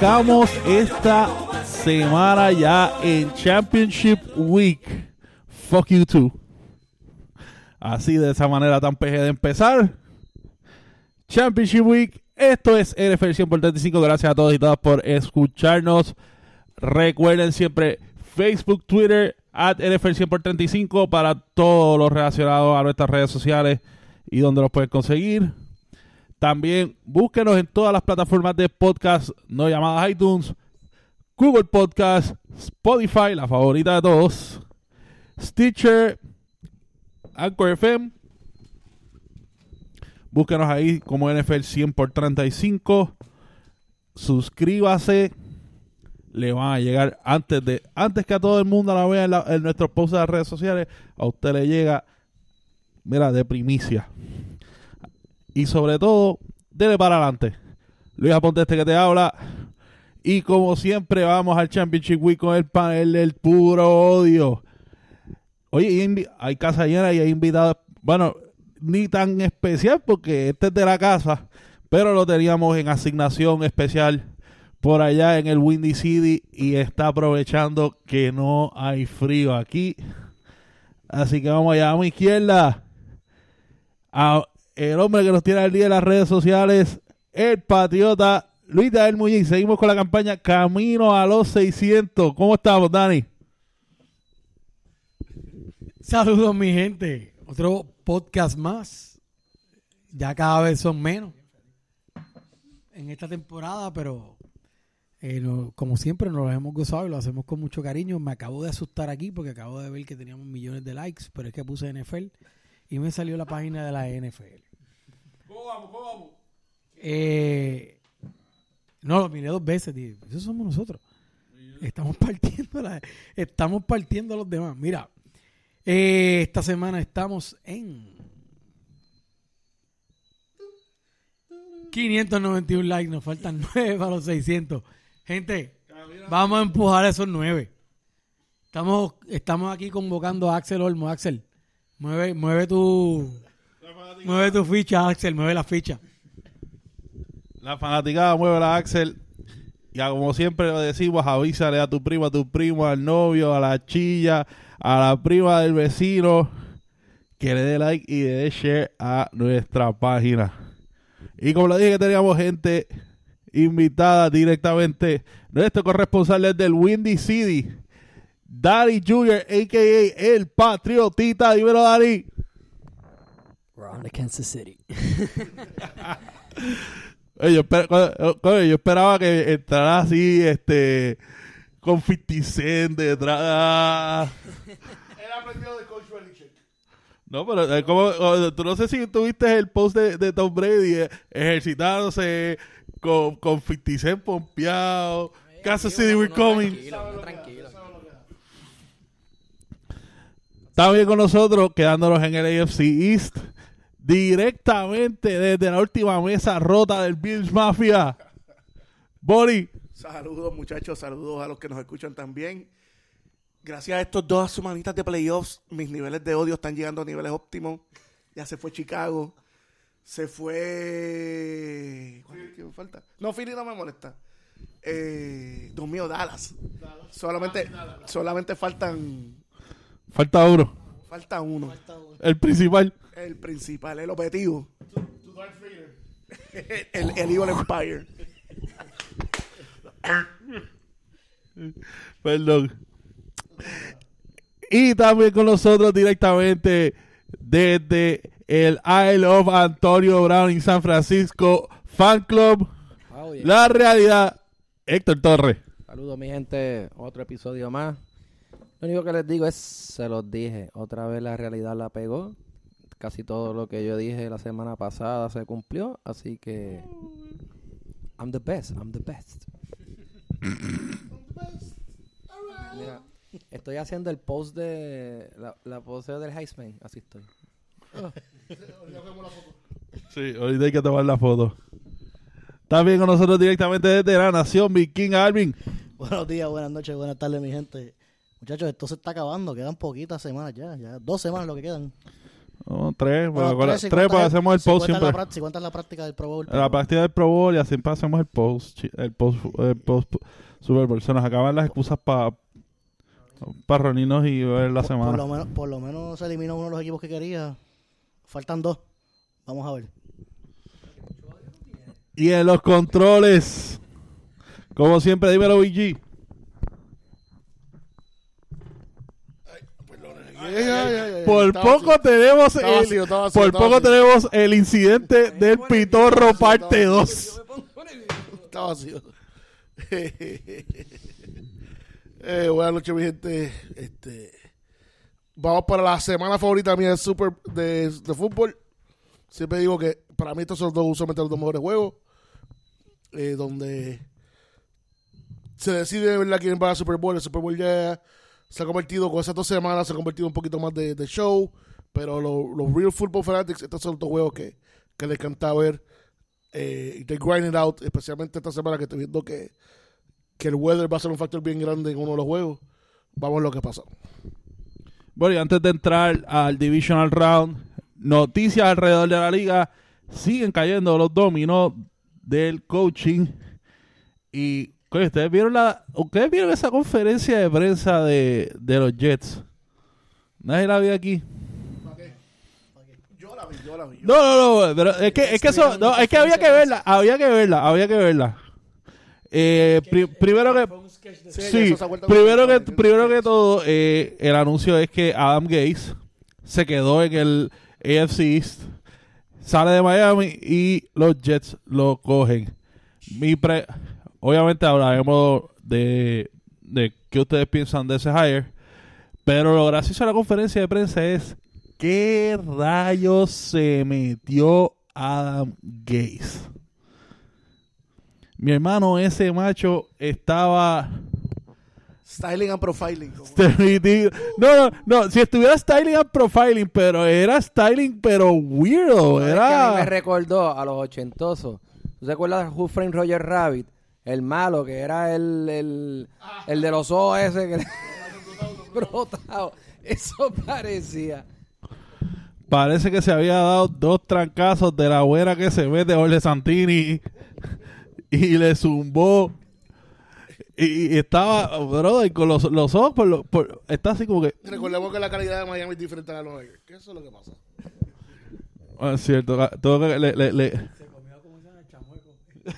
arrancamos esta semana ya en Championship Week. Fuck you too. Así de esa manera tan peje de empezar. Championship Week. Esto es NFL 100 por 35. Gracias a todos y todas por escucharnos. Recuerden siempre Facebook, Twitter, at NFL 100 por 35 para todo lo relacionado a nuestras redes sociales y donde los pueden conseguir. También búsquenos en todas las plataformas de podcast no llamadas iTunes, Google Podcast, Spotify, la favorita de todos, Stitcher, Anchor FM. Búsquenos ahí como NFL 100 por 35. Suscríbase. Le van a llegar antes de antes que a todo el mundo la vea en, en nuestros posts de las redes sociales. A usted le llega, mira, de primicia. Y sobre todo, dele para adelante. Luis Aponte este que te habla. Y como siempre, vamos al Championship Week con el panel del puro odio. Oye, hay casa llena y hay invitados. Bueno, ni tan especial porque este es de la casa. Pero lo teníamos en asignación especial por allá en el Windy City. Y está aprovechando que no hay frío aquí. Así que vamos allá, a mi izquierda. A el hombre que nos tiene al día en las redes sociales, el patriota Luis Dael Muñiz. Seguimos con la campaña Camino a los 600. ¿Cómo estamos, Dani? Saludos mi gente, otro podcast más. Ya cada vez son menos en esta temporada, pero eh, como siempre nos lo hemos gozado y lo hacemos con mucho cariño. Me acabo de asustar aquí porque acabo de ver que teníamos millones de likes, pero es que puse NFL y me salió la página de la NFL. ¿Cómo vamos? ¿Cómo vamos? Eh, no, lo miré dos veces, dije, eso somos nosotros. Estamos partiendo estamos partiendo a los demás. Mira, eh, esta semana estamos en 591 likes, nos faltan 9 para los 600. Gente, vamos a empujar esos 9. Estamos, estamos aquí convocando a Axel Olmo. Axel, mueve, mueve tu, mueve tu ficha, Axel, mueve la ficha. La fanaticada mueve la Axel. Ya como siempre lo decimos, avísale a tu primo, a tu primo, al novio, a la chilla, a la prima del vecino, que le dé like y le dé share a nuestra página. Y como le dije que teníamos gente invitada directamente, nuestro corresponsal es del Windy City, Daddy Jr., a.k.a. El Patriotita. Dímelo, Daddy. We're on to Kansas City. Oye, yo, esper- co- coño, yo esperaba que entrara así, este, con 50 Cent detrás. Él aprendió de Coach Belichick. No, pero eh, como, tú no sé si tuviste el post de, de Tom Brady eh, ejercitándose con, con 50 Cent pompeado. Kansas City, we're coming. Tranquilo, tranquilo. Está bien con nosotros, quedándonos en el AFC East. Directamente desde la última mesa rota del Bills Mafia. Bori. Saludos, muchachos. Saludos a los que nos escuchan también. Gracias a estos dos semanitas de playoffs, mis niveles de odio están llegando a niveles óptimos. Ya se fue Chicago. Se fue. ¿Cuál es que me falta? No, Philly no me molesta. Eh, Dios mío, Dallas. Solamente, solamente faltan. Falta uno. Falta uno. El principal. El principal, el objetivo. el, el Evil Empire. Perdón. Y también con nosotros directamente desde el Isle of Antonio Brown en San Francisco Fan Club. Oh, yeah. La realidad, Héctor Torres. Saludos, mi gente. Otro episodio más. Lo único que les digo es, se los dije, otra vez la realidad la pegó. Casi todo lo que yo dije la semana pasada se cumplió, así que I'm the best, I'm the best. Mira, estoy haciendo el post de la, la pose del Heisman, así estoy. Sí, ahorita hay que tomar la foto. También con nosotros directamente desde la Nación Viking Alvin. Buenos días, buenas noches, buenas tardes, mi gente. Muchachos, esto se está acabando, quedan poquitas semanas ya, ya dos semanas lo que quedan. No, tres, Bueno, porque tres, tres, cuentas- hacemos el si post siempre. La, si cuentas la práctica del Pro Bowl. La partida del Pro Bowl y así hacemos el post, el post, el post Super Bowl. Se nos acaban las excusas para para reunirnos y ver la por, por semana. lo menos, por lo menos se eliminó uno de los equipos que quería. Faltan dos. Vamos a ver. Y en los controles, como siempre, dímelo, BG. Ay, ay, ay, ay, Por poco tenemos el, por poco tenemos el incidente del pitorro parte 2. Está vacío. eh, buenas noches, mi gente. Este, vamos para la semana favorita mía de, super, de, de fútbol. Siempre digo que para mí estos son los dos, usualmente los dos mejores juegos. eh, donde se decide de verdad quién va a Super Bowl. El Super Bowl ya se ha convertido, con esas dos semanas, se ha convertido un poquito más de, show. Pero lo- los Real Football Fanatics, estos son los juegos que, que les encanta ver. Eh, they grind it out, especialmente esta semana que estoy viendo que, que el weather va a ser un factor bien grande en uno de los juegos. Vamos a ver lo que pasa. Bueno, y antes de entrar al Divisional Round, noticias alrededor de la liga. Siguen cayendo los dominos del coaching. Y, ¿ustedes vieron, la, ¿ustedes vieron esa conferencia de prensa de, de los Jets? Nadie la vio aquí. Yo la vi, yo la vi. No, no, no, pero es que, es que eso, no, es que había que verla, había que verla, había que verla. Eh, pri- primero que, sí, primero que, primero que todo, eh, el anuncio es que Adam Gates se quedó en el AFC East, sale de Miami y los Jets lo cogen. Mi pre, obviamente hablaremos de, de qué ustedes piensan de ese hire, pero lo gracioso de la conferencia de prensa es ¿Qué rayos se metió Adam Gaze? Mi hermano, ese macho estaba Styling and profiling. No, no, no. Si estuviera styling and profiling, pero era styling, pero weirdo. ¿Sabes qué a mí me Era. recordó a los ochentosos. ¿Tú te acuerdas de Who Framed Roger Rabbit? El malo, que era el, el, el de los ojos ese que brotado. Eso parecía. Parece que se había dado dos trancazos de la buena que se mete Jorge Santini y le zumbó. Y, y estaba, brother, con los, los ojos por, lo- por- Está así como que. Recordemos que la calidad de Miami es diferente a la de Nueva York. ¿Qué eso es lo que pasa? Ah, es cierto, ca- todo que le, le, le- se.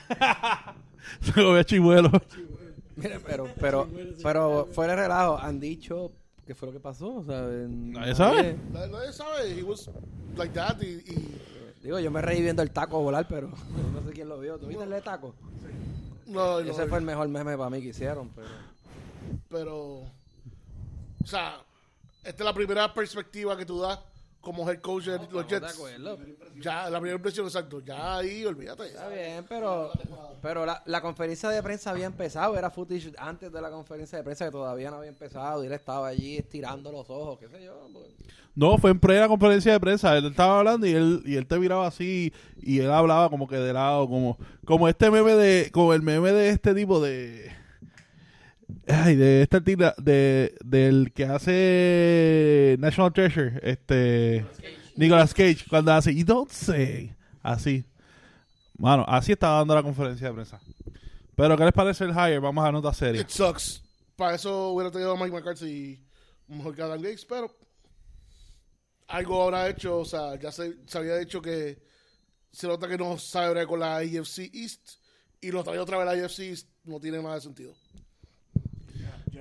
Mira, pero, pero, pero fuera de relajo, han dicho qué fue lo que pasó. O sea, en- Nadie sabe. Nadie, nadie sabe. He was like that y, y- Digo, yo me reí viendo el taco volar, pero no sé quién lo vio. ¿Tú viste el de taco? no, no, Ese fue el mejor meme para mí que hicieron, pero... pero o sea, esta es la primera perspectiva que tú das como head coach de los ¿De Jets. acuerdo? Ya, la primera impresión, exacto. Ya ahí, olvídate. Está bien, pero, pero la, la conferencia de prensa había empezado, era footage antes de la conferencia de prensa que todavía no había empezado y él estaba allí estirando los ojos, qué sé yo. pues. No, fue en plena conferencia de prensa. Él estaba hablando y él, y él te miraba así y él hablaba como que de lado, como, como este meme de, como el meme de este tipo de, ay, de este tipo de, del que hace National Treasure, este, Nicolas Cage, cuando hace, you don't say, así. Mano, así estaba dando la conferencia de prensa. Pero, ¿qué les parece el hire? Vamos a nota seria. It sucks. Para eso hubiera tenido a Mike McCarthy mejor que Adam Gates, pero algo habrá hecho. O sea, ya se, se había dicho que se nota que no sabe con la AFC East y lo trae otra vez la AFC East. No tiene nada de sentido.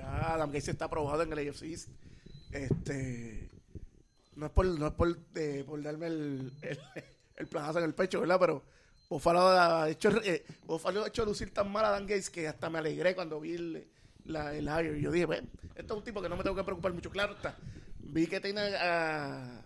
Ya Adam Gates está aprobado en el East. Este. No es por, no es por, eh, por darme el, el, el en el pecho, ¿verdad? Pero Buffalo ha hecho, eh, ha hecho lucir tan mal a Dan Gates que hasta me alegré cuando vi el, la, el hire. Yo dije, bueno, esto es un tipo que no me tengo que preocupar mucho. Claro está. Vi que tiene a,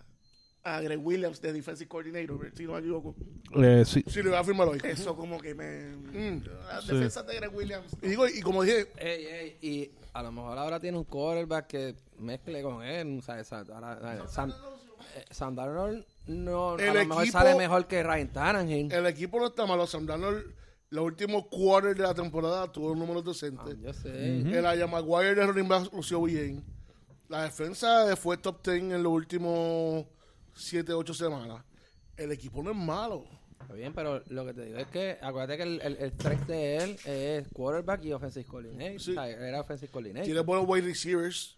a Greg Williams de Defensive Coordinator, si no me equivoco. Eh, sí. Sí, le voy a firmar hoy. Eso como que me... Mm. Las Sí. defensas de Greg Williams. Y digo, y como dije, Ey, ey, y a lo mejor ahora tiene un quarterback que mezcle con él. O sea, esa- ahora- Sam, eh, Sam Darnold no, a El lo mejor equipo- sale mejor que Ryan Tannehill. el equipo no está malo. Sam Darnold, los últimos quarters de la temporada tuvo números Ah, decentes. yo sé. El Aya Maguire de running back lució bien. La defensa fue top 10 en los últimos 7, 8 semanas, el equipo no es malo. Está bien, pero lo que te digo es que acuérdate que el, el, el strength de él es quarterback y offensive coordinator. Sí. O sea, era offensive coordinator. Tiene buenos wide receivers.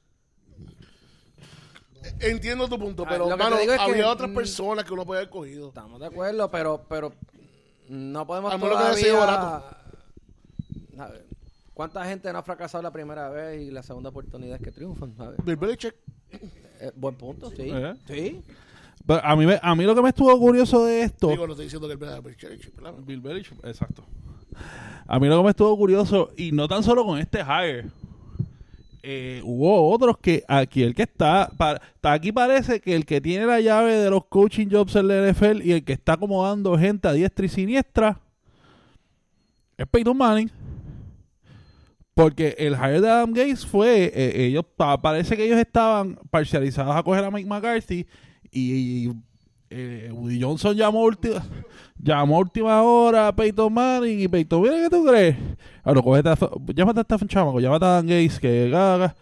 Eh, Entiendo tu punto, Ah, pero que mano, que, había otras personas que uno puede haber cogido. Estamos de acuerdo, pero, pero no podemos A menos que haya todavía... sido barato. A ver, ¿Cuánta gente no ha fracasado la primera vez y la segunda oportunidad es que triunfan? Bill Belichick. Eh, buen punto, sí. ¿Eh? Sí. Pero a mí, me- a mí lo que me estuvo curioso de esto. Digo, no estoy diciendo que el Bill Belichick, exacto. A mí lo que me estuvo curioso, y no tan solo con este hire, eh, hubo otros que aquí el que está, pa- está aquí parece que el que tiene la llave de los coaching jobs en la NFL y el que está acomodando gente a diestra y siniestra es Peyton Manning. Porque el hire de Adam Gates fue, eh, ellos pa- parece que ellos estaban parcializados a coger a Mike McCarthy y, eh, Woody Johnson llamó última, llamó última hora a Peyton Manning y Peyton, mira qué tú crees. Bueno, cógete a, llámate a Stephen Chamaco, llámate a Dan Gates, que gaga.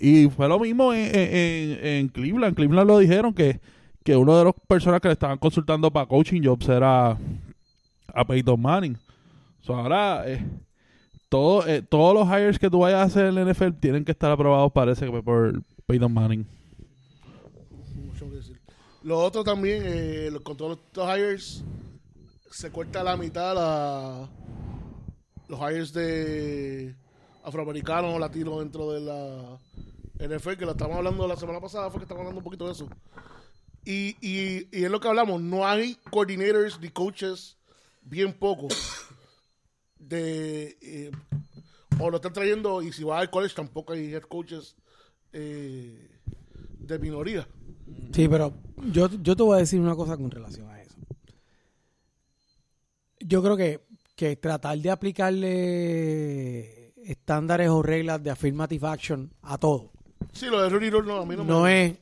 Y fue lo mismo en, en, en- Cleveland. En Cleveland lo dijeron que, que uno de los personas que le estaban consultando para coaching jobs era a Peyton Manning. Ahora, eh, eh, todos los hires que tú vayas a hacer en la NFL tienen que estar aprobados, parece que por Peyton Manning. Lo otro también, eh, con todos estos hires, se corta la mitad la, los hires de afroamericanos o latinos dentro de la NFL, que lo estamos hablando la semana pasada, fue que estamos hablando un poquito de eso. Y, y, y es lo que hablamos, no hay coordinators ni coaches, bien pocos. De, eh, o lo están trayendo, y si va al college tampoco hay head coaches eh, de minoría. Sí, pero yo, yo te voy a decir una cosa con relación a eso. Yo creo que, que tratar de aplicarle estándares o reglas de affirmative action a todo Sí, lo de Rooney Rule no, a mí no, no me... es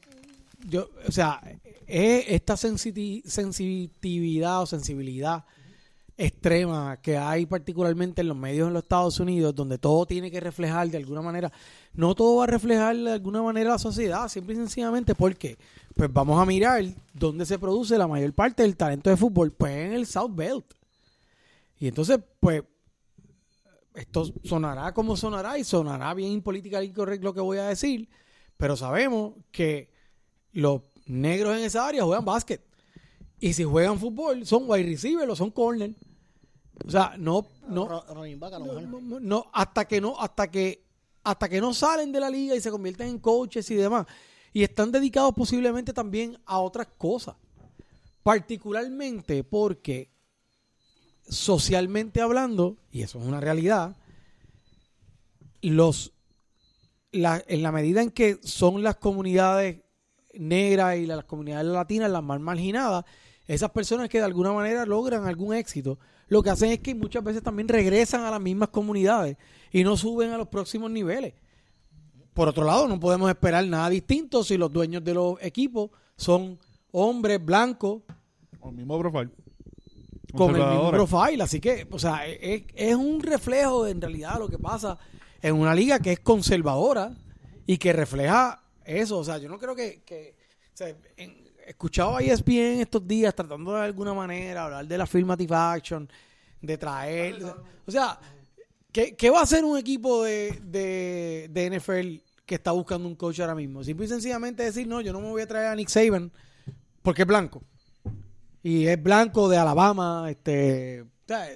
yo o sea es esta sensiti- sensitividad o sensibilidad extrema que hay particularmente en los medios en los Estados Unidos donde todo tiene que reflejar de alguna manera no todo va a reflejar de alguna manera la sociedad simple y sencillamente porque pues vamos a mirar dónde se produce la mayor parte del talento de fútbol pues en el South Belt y entonces pues esto sonará como sonará y sonará bien política incorrecto lo que voy a decir, pero sabemos que los negros en esa área juegan básquet. Y si juegan fútbol, son wide receiver o son corner. O sea, no, no, no, hasta que no, hasta que, hasta que no salen de la liga y se convierten en coaches y demás. Y están dedicados posiblemente también a otras cosas. Particularmente porque socialmente hablando, y eso es una realidad, los la- en la medida en que son las comunidades negras y las comunidades latinas las más marginadas, esas personas que de alguna manera logran algún éxito, lo que hacen es que muchas veces también regresan a las mismas comunidades y no suben a los próximos niveles. Por otro lado, no podemos esperar nada distinto si los dueños de los equipos son hombres blancos Con el mismo profile. con el mismo profile. Así que, o sea, es, es un reflejo de, en realidad lo que pasa en una liga que es conservadora y que refleja eso. O sea, yo no creo que... que o sea, en- escuchaba a ESPN estos días tratando de alguna manera hablar de la affirmative action, de traer... O sea, ¿qué, qué va a hacer un equipo de, de, de NFL que está buscando un coach ahora mismo? Simple y sencillamente decir, no, yo no me voy a traer a Nick Saban porque es blanco y es blanco de Alabama, este, o sea,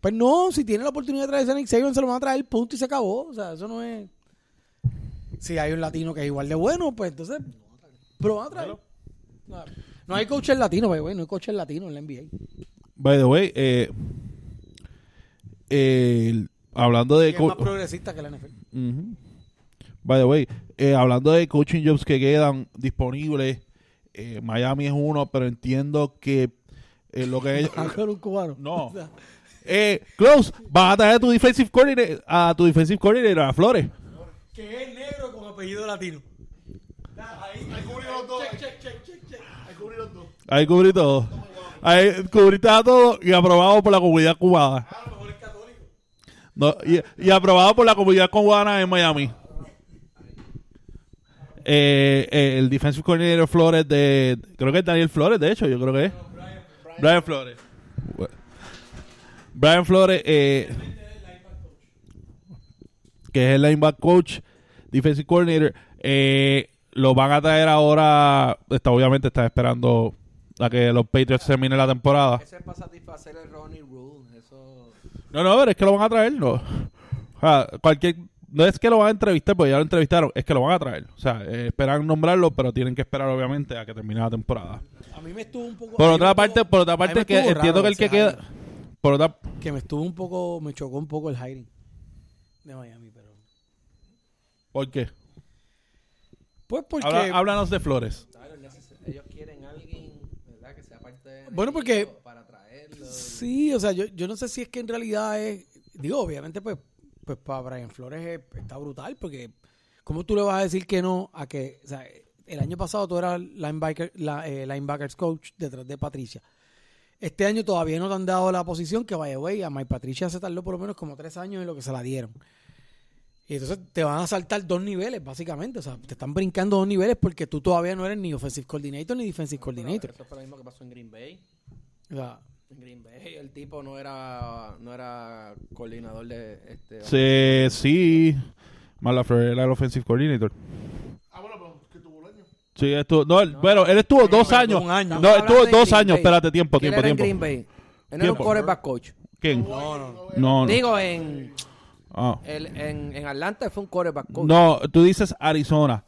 pues no, si tiene la oportunidad de traerse a Nick Saban se lo van a traer, punto y se acabó, o sea, eso no es si hay un latino que es igual de bueno, pues entonces pero van a traer. No, no hay coaches latinos, pero bueno, no hay coaches latinos en la NBA. By the way, eh, el- hablando de... Es más progresista que la NFL. By the way, eh, hablando de coaching jobs que quedan disponibles, eh, Miami es uno, pero entiendo que eh, lo que ellos... Un cubano. No. O sea, Eh, Close, vas a traer a tu defensive coordinator, a tu defensive coordinator, a Flores. que es negro con apellido latino. Ahí cubrí todo. Ahí a todo y aprobado por la comunidad cubana. No, y, y aprobado por la comunidad cubana en Miami. Eh, eh, el defensive coordinator Flores de... Creo que es Daniel Flores, de hecho, yo creo que es. Brian Flores. Brian Flores, eh, que es el linebacker coach, defensive coordinator, lo van a traer ahora. Está, obviamente está esperando a que los Patriots terminen la temporada. Ese es para satisfacer el Ronnie Rule. Eso. No, no, pero es que lo van a traer, no. O sea, cualquier. No es que lo van a entrevistar, porque ya lo entrevistaron, es que lo van a traer. O sea, eh, esperan nombrarlo, pero tienen que esperar, obviamente, a que termine la temporada. A mí me estuvo un poco. Por otra parte, estuvo- por otra parte, que entiendo que el que queda. Por otra, Que me estuvo un poco. Me chocó un poco el hiring de Miami, pero. ¿por qué? Pues porque. Habla- háblanos de Flores. Claro, neces- ellos quieren alguien, ¿verdad? Que sea parte de. Bueno, porque- Para traerlo. Sí, o sea, yo, yo no sé si es que en realidad es. Digo, obviamente, pues, pues para Brian Flores es- está brutal, porque ¿cómo tú le vas a decir que no a que. O sea, el año pasado tú eras linebacker, la, eh, linebackers coach detrás de Patricia. Este año todavía no te han dado la posición que vaya, güey, a Mike Patricia se tardó por lo menos como tres años en lo que se la dieron. Y entonces te van a saltar dos niveles, básicamente. O sea, te están brincando dos niveles porque tú todavía no eres ni offensive coordinator ni defensive coordinator. Eso fue lo mismo que pasó en Green Bay. O sea, En Green Bay el tipo no era no era coordinador de este Sí, sí. Malafleur era el offensive coordinator. Ah, bueno, pero que tuvo un año. Sí, estuvo, no, él- bueno, él estuvo dos años. un año. No, estuvo dos años. Bay. Espérate, tiempo, ¿Quién tiempo, era en tiempo. Green Bay? Él no era un Tiempo. quarterback coach. ¿Quién? no, no. No, no. Digo, en, El- en, en Atlanta fue un quarterback coach. No, tú dices Arizona.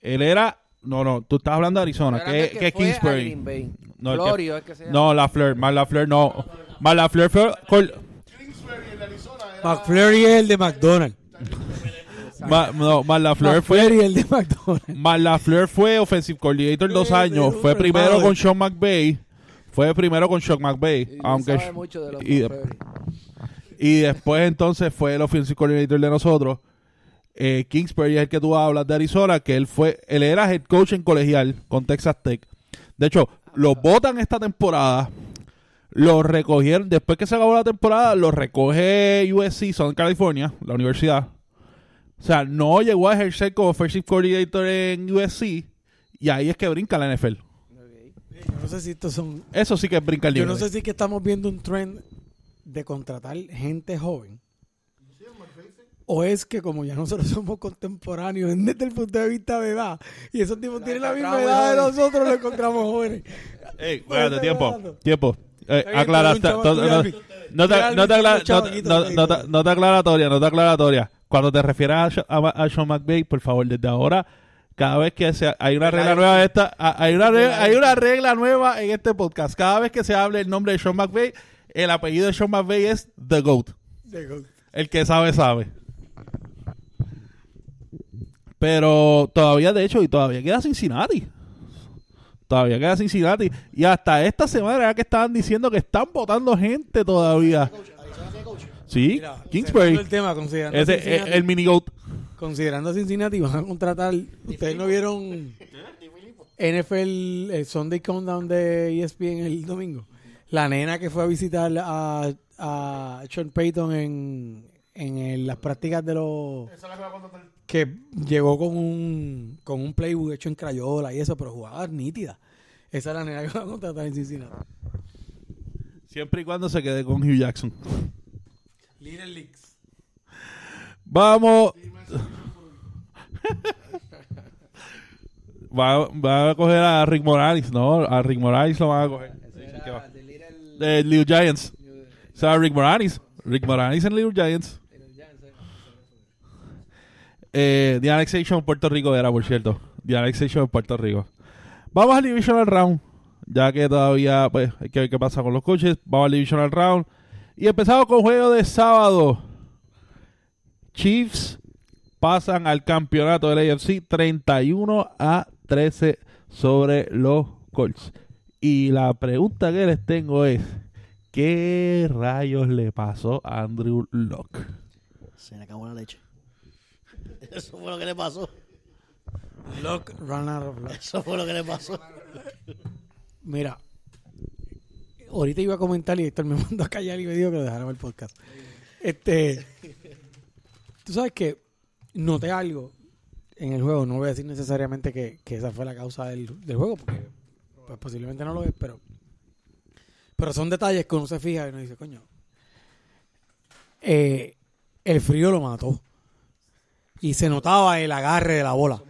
Él era. No, no, tú estás hablando de Arizona, que, el que, Kingsbury. Bay. No, el que- Florio es que se llama. No, Lafleur, más Lafleur no. Más Lafleur fue. col- Kingsbury en Arizona era... McFlurry es el de McDonald's. ma- no, más Lafleur fue. McFlurry es el de McDonald's. Más Lafleur fue offensive coordinator dos años. Fue primero con Sean McVay. Fue primero con Sean McVay. Y Aunque. sabe mucho de los y-. Y después entonces fue el offensive coordinator de nosotros. Eh, Kingsbury es el que tú hablas de Arizona, que él fue, él era head coach en colegial con Texas Tech. De hecho, los votan esta temporada, los recogieron, después que se acabó la temporada, los recoge USC, Southern California, la universidad. O sea, no llegó a ejercer como offensive coordinator en USC y ahí es que brinca la NFL. Yo no sé si estos son. Eso sí que es brinca el Yo libre. no sé si es que estamos viendo un trend de contratar gente joven. O es que como ya nosotros somos contemporáneos desde el punto de vista de edad y esos tipos tienen la misma edad de nosotros, lo encontramos jóvenes. Ey, Pues, espérate, tiempo, tiempo. Eh, aclaraste. no- no te- no te no- no- te- todo. no te aclaratoria, no te aclaratoria. Cuando te refieres a, Sha- a, a Sean McVay, por favor, desde ahora, cada vez que se, hay una regla nueva esta, hay una, regla, hay una regla nueva en este podcast. Cada vez que se hable el nombre de Sean McVay, el apellido de Sean McVay es The Goat. El que sabe, sabe. Pero todavía, de hecho, y todavía queda Cincinnati. Todavía queda Cincinnati. Y hasta esta semana era que estaban diciendo que están votando gente todavía. Sí, Mira, Kingsbury. El tema, considerando, Ese, Cincinnati, el, el mini goat. considerando a Cincinnati, van a contratar. Ustedes no vieron NFL, el Sunday Countdown de ESPN el domingo. La nena que fue a visitar a, a Sean Payton en, en el- las prácticas de los. Esa es la que va a contratar. que llegó con un con un playbook hecho en crayola y eso, pero jugaba nítida. Esa es la nena que va a contratar en Cincinnati. Siempre y cuando se quede con Hugh Jackson. Little Leagues. Vamos. Va, va a coger a Rick Morales, ¿no? A Rick Morales lo van a coger. Ese ¿qué va? Era The Little- De Little Giants. O sea, Rick Morales. Rick Morales en Little Giants. Eh. Eh, The Annexation en Puerto Rico era, por cierto. The Annexation en Puerto Rico. Vamos al Divisional Round. Ya que todavía pues, hay que ver qué pasa con los coches. Vamos al Divisional Round. Y empezamos con juego de sábado. Chiefs pasan al campeonato del AFC 31 a 13 sobre los Colts. Y la pregunta que les tengo es: ¿Qué rayos le pasó a Andrew Locke? Se le acabó la leche. Eso fue lo que le pasó. Lock, run out of luck. Eso fue lo que le pasó. Mira, ahorita iba a comentar y Héctor me mandó a callar y me dijo que lo dejáramos el podcast. Este, tú sabes que noté algo en el juego. No voy a decir necesariamente que, que esa fue la causa del, del juego, porque pues, posiblemente no lo es, pero, pero son detalles que uno se fija y uno dice, coño, eh, el frío lo mató. Y se notaba el agarre de la bola.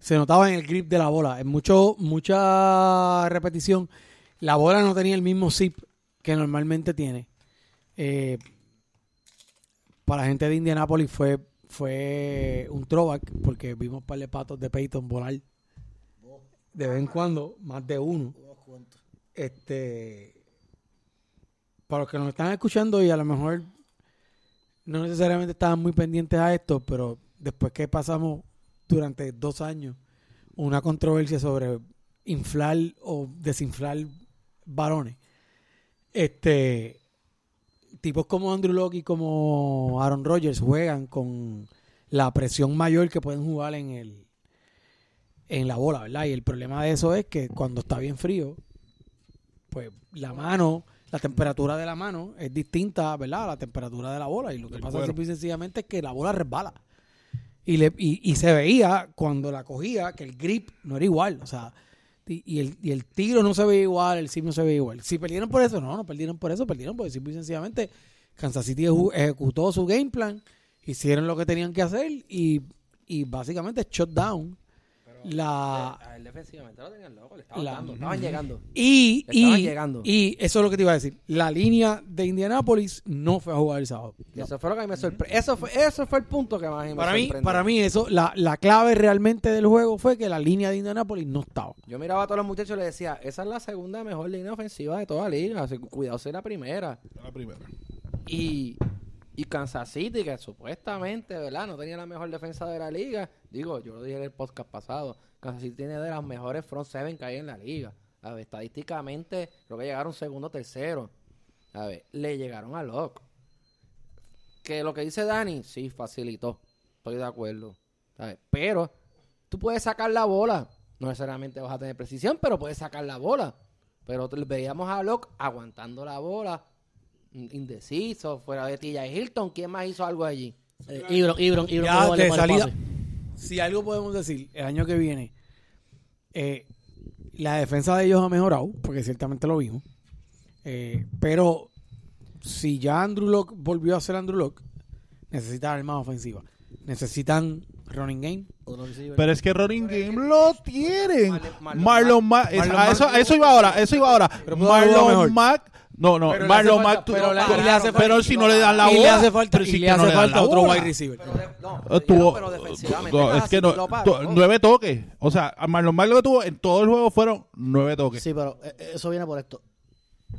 Se notaba en el grip de la bola. En mucho, mucha repetición, la bola no tenía el mismo zip que normalmente tiene. Eh, para la gente de Indianapolis fue, fue un throwback porque vimos un par de patos de Peyton volar de vez en cuando, más de uno. Este, para los que nos están escuchando y a lo mejor no necesariamente estaban muy pendientes a esto, pero después que pasamos durante dos años una controversia sobre inflar o desinflar varones, este tipos como Andrew Locke y como Aaron Rodgers juegan con la presión mayor que pueden jugar en el en la bola, ¿verdad? Y el problema de eso es que cuando está bien frío, pues la mano, la temperatura de la mano es distinta, ¿verdad? A la temperatura de la bola. Y lo que pasa simple y sencillamente es que la bola resbala. Y, le, y, y se veía cuando la cogía que el grip no era igual. O sea, y, y el, y el tiro no se veía igual, el sim no se veía igual. Si perdieron por eso, no, no perdieron por eso, perdieron porque simple y sencillamente Kansas City ejecutó su game plan, hicieron lo que tenían que hacer y, y básicamente shut down la... A él defensivamente lo tenían loco, le estaban La- dando, estaban llegando. Y, Le estaban y, llegando. y eso es lo que te iba a decir. La línea de Indianapolis no fue a jugar el sábado. Y Eso fue lo que a mí me sorprendió. Eso fue, eso fue el punto que más me Para mí, sorprendió. para mí eso, la, la clave realmente del juego fue que la línea de Indianapolis no estaba. Yo miraba a todos los muchachos y les decía, esa es la segunda mejor línea ofensiva de toda la liga. Así que cuidado es la primera. La primera. Y, y Kansas City, que supuestamente, ¿verdad? No tenía la mejor defensa de la liga. Digo, yo lo dije en el podcast pasado. Kansas City tiene de las mejores front seven que hay en la liga. A ver, estadísticamente, creo que llegaron segundo, tercero. A ver, le llegaron a Locke. Que lo que dice Dani, sí, facilitó. Estoy de acuerdo. Pero tú puedes sacar la bola. No necesariamente vas a tener precisión, pero puedes sacar la bola. Pero veíamos a Locke aguantando la bola, indeciso, fuera de Tilla Hilton. ¿Quién más hizo algo allí? Eh, Ibron, Ibron, Ibron. Ya de salida, pase. si algo podemos decir, el año que viene, eh, la defensa de ellos ha mejorado, porque ciertamente lo vimos. Eh, pero si ya Andrew Locke volvió a ser Andrew Locke, necesitan armas ofensivas. Necesitan running game. Pero es que running game lo tienen. Marlon- Mack. eso, Mack- a eso iba ahora. Eso iba ahora. Pero Marlon. Mack. No, no. Pero Marlon Mack. tú- pero y hace pero falta- si no le dan la y bola. le hace falta, pero y si le no falta la otro wide receiver. Pero, de- no, Eh, pero, tuvo- pero defensivamente. no, es que no, nueve toques. O sea, a Marlon Mack lo que tuvo en todo el juego fueron nueve toques. Sí, pero eh, eh, eso viene por esto.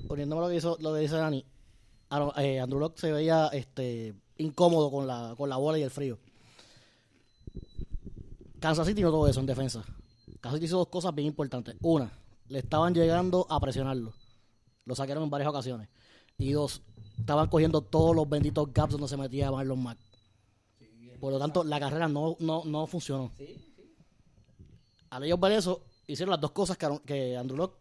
Poniéndome lo que, hizo, lo que dice Dani, eh, Andrew Locke se veía este, incómodo con la, con la bola y el frío. Kansas City no tuvo eso en defensa. Kansas City hizo dos cosas bien importantes. Una, le estaban llegando a presionarlo. Lo sacaron en varias ocasiones. Y dos, estaban cogiendo todos los benditos gaps donde se metía Marlon Mack. Por lo tanto, la carrera no, no, no funcionó. Al ellos ver eso, hicieron las dos cosas que, que Andrew Locke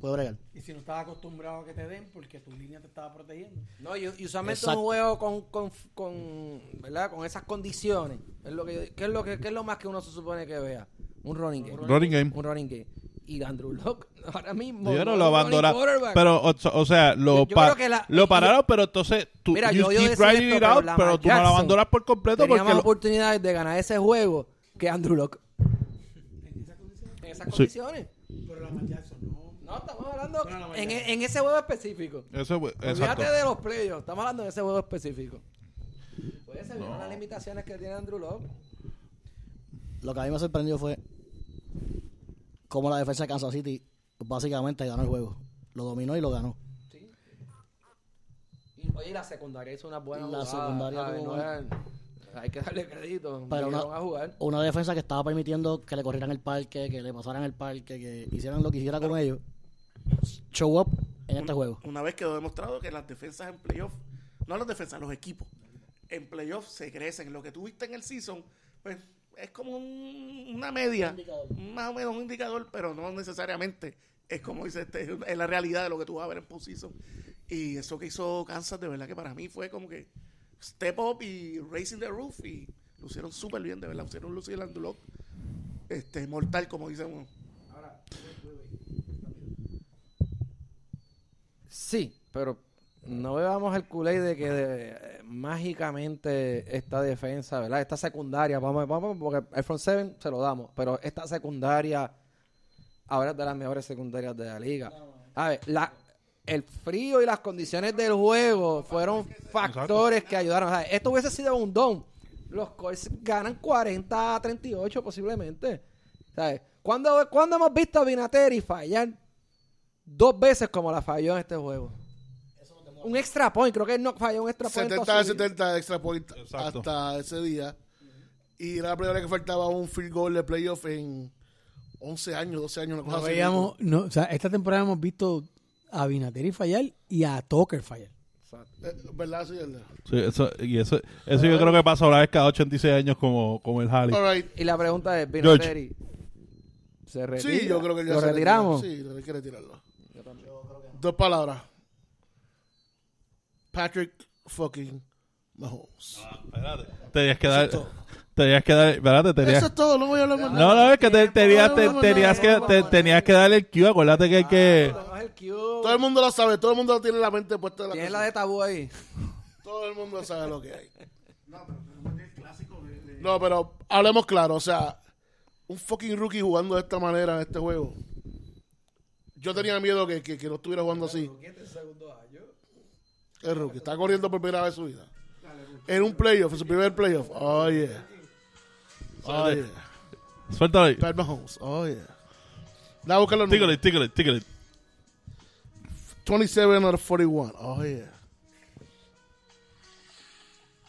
puede bregar. Y si no estás acostumbrado a que te den porque tu línea te estaba protegiendo. No, y, y usualmente Exacto. un juego con, con, con, ¿verdad? con esas condiciones. Es lo que, ¿qué, es lo que, ¿Qué es lo más que uno se supone que vea? Un running game. Running game. Un running game. Y Andrew Locke, ahora mismo. Yo no lo abandonaron. Pero, o, o sea, lo, Yo- yo pa- la- lo pararon, pero entonces tú Mira, yo keep esto, it pero out, Lamar pero tú no lo abandonas por completo Tenía porque más lo- oportunidades de ganar ese juego que Andrew Locke. En esas Sí. condiciones. Pero la Jackson no. No, estamos hablando No, no, en, en ese juego específico. Exacto. Olvídate de los playoffs, estamos hablando de ese juego específico. Puede ser de las limitaciones que tiene Andrew Locke. Lo que a mí me sorprendió fue cómo la defensa de Kansas City básicamente ganó el juego. Lo dominó y lo ganó. Y, oye, y la secundaria hizo una buena La jugada, secundaria ¿sabes? tuvo No buena- eran- hay que darle crédito. Pero Pero una- a jugar. Una defensa que estaba permitiendo que le corrieran el parque, que le pasaran el parque, que hicieran lo que hiciera con ellos. Show up en este juego. Una vez quedó demostrado que las defensas en playoff, no las defensas, los equipos, en playoff se crecen. Lo que tuviste en el season, pues es como un- una media, más o menos un indicador, pero no necesariamente es como dice este, es la realidad de lo que tú vas a ver en postseason. Y eso que hizo Kansas, de verdad que para mí fue como que step up y racing the roof y Lucieron súper bien, de verdad. Lucieron lucir el Andulok. Este, mortal, como dicen uno. Sí, pero no veamos el culé de que de- mágicamente esta defensa, ¿verdad? Esta secundaria, vamos, vamos, porque el front seven se lo damos, pero esta secundaria ahora es de las mejores secundarias de la liga. A ver, la, el frío y las condiciones del juego fueron factores que ayudaron. O esto hubiese sido un don. Los Colts ganan 40 a 38 posiblemente. ¿Sabes? ¿Cuándo, cuándo hemos visto a Vinateri fallar dos veces como la falló en este juego? Un extra point, creo que no falló un extra point. 70 toda de su vida. 70 extra point Exacto. hasta ese día. Y era la primera vez que faltaba un field goal de playoff en 11 años, 12 años, una cosa No así. veíamos, no, o sea, esta temporada hemos visto a Binateri fallar y a Tucker fallar. Eh, ¿Verdad? Sí, verdad. Sí, eso, y eso, eso yo creo que pasa una vez cada 86 años como, como el Halley. All right. Y la pregunta es, George. Vinateri, ¿se retira? Sí, yo creo que ya ¿Lo se retiramos? retira. Sí, hay que retirarlo. Dos palabras. Patrick fucking Mahomes. Espérate. Tenías que dar... Tenías que dar... Espérate, tenías... Eso es todo, no voy a hablar más No, no, es que te- tenías, te- tenías que, te- tenías que darle el cue. Acuérdate que hay que... No cue. Todo el mundo lo sabe, todo el mundo tiene la mente puesta en la Tienes cosa. la de tabú ahí. Todo el mundo sabe lo que hay. No, pero hablemos claro, o sea, un fucking rookie jugando de esta manera en este juego. Yo tenía miedo que, que, que no estuviera jugando así. El rookie está corriendo por primera vez su vida. En un playoff, en su primer playoff. Oh, yeah. Oh, yeah. Suéltalo ahí. Pat Mahomes. Oh, yeah. A buscar los Tícale, números. tícale, tícale. 27 out of 41. Oh, yeah.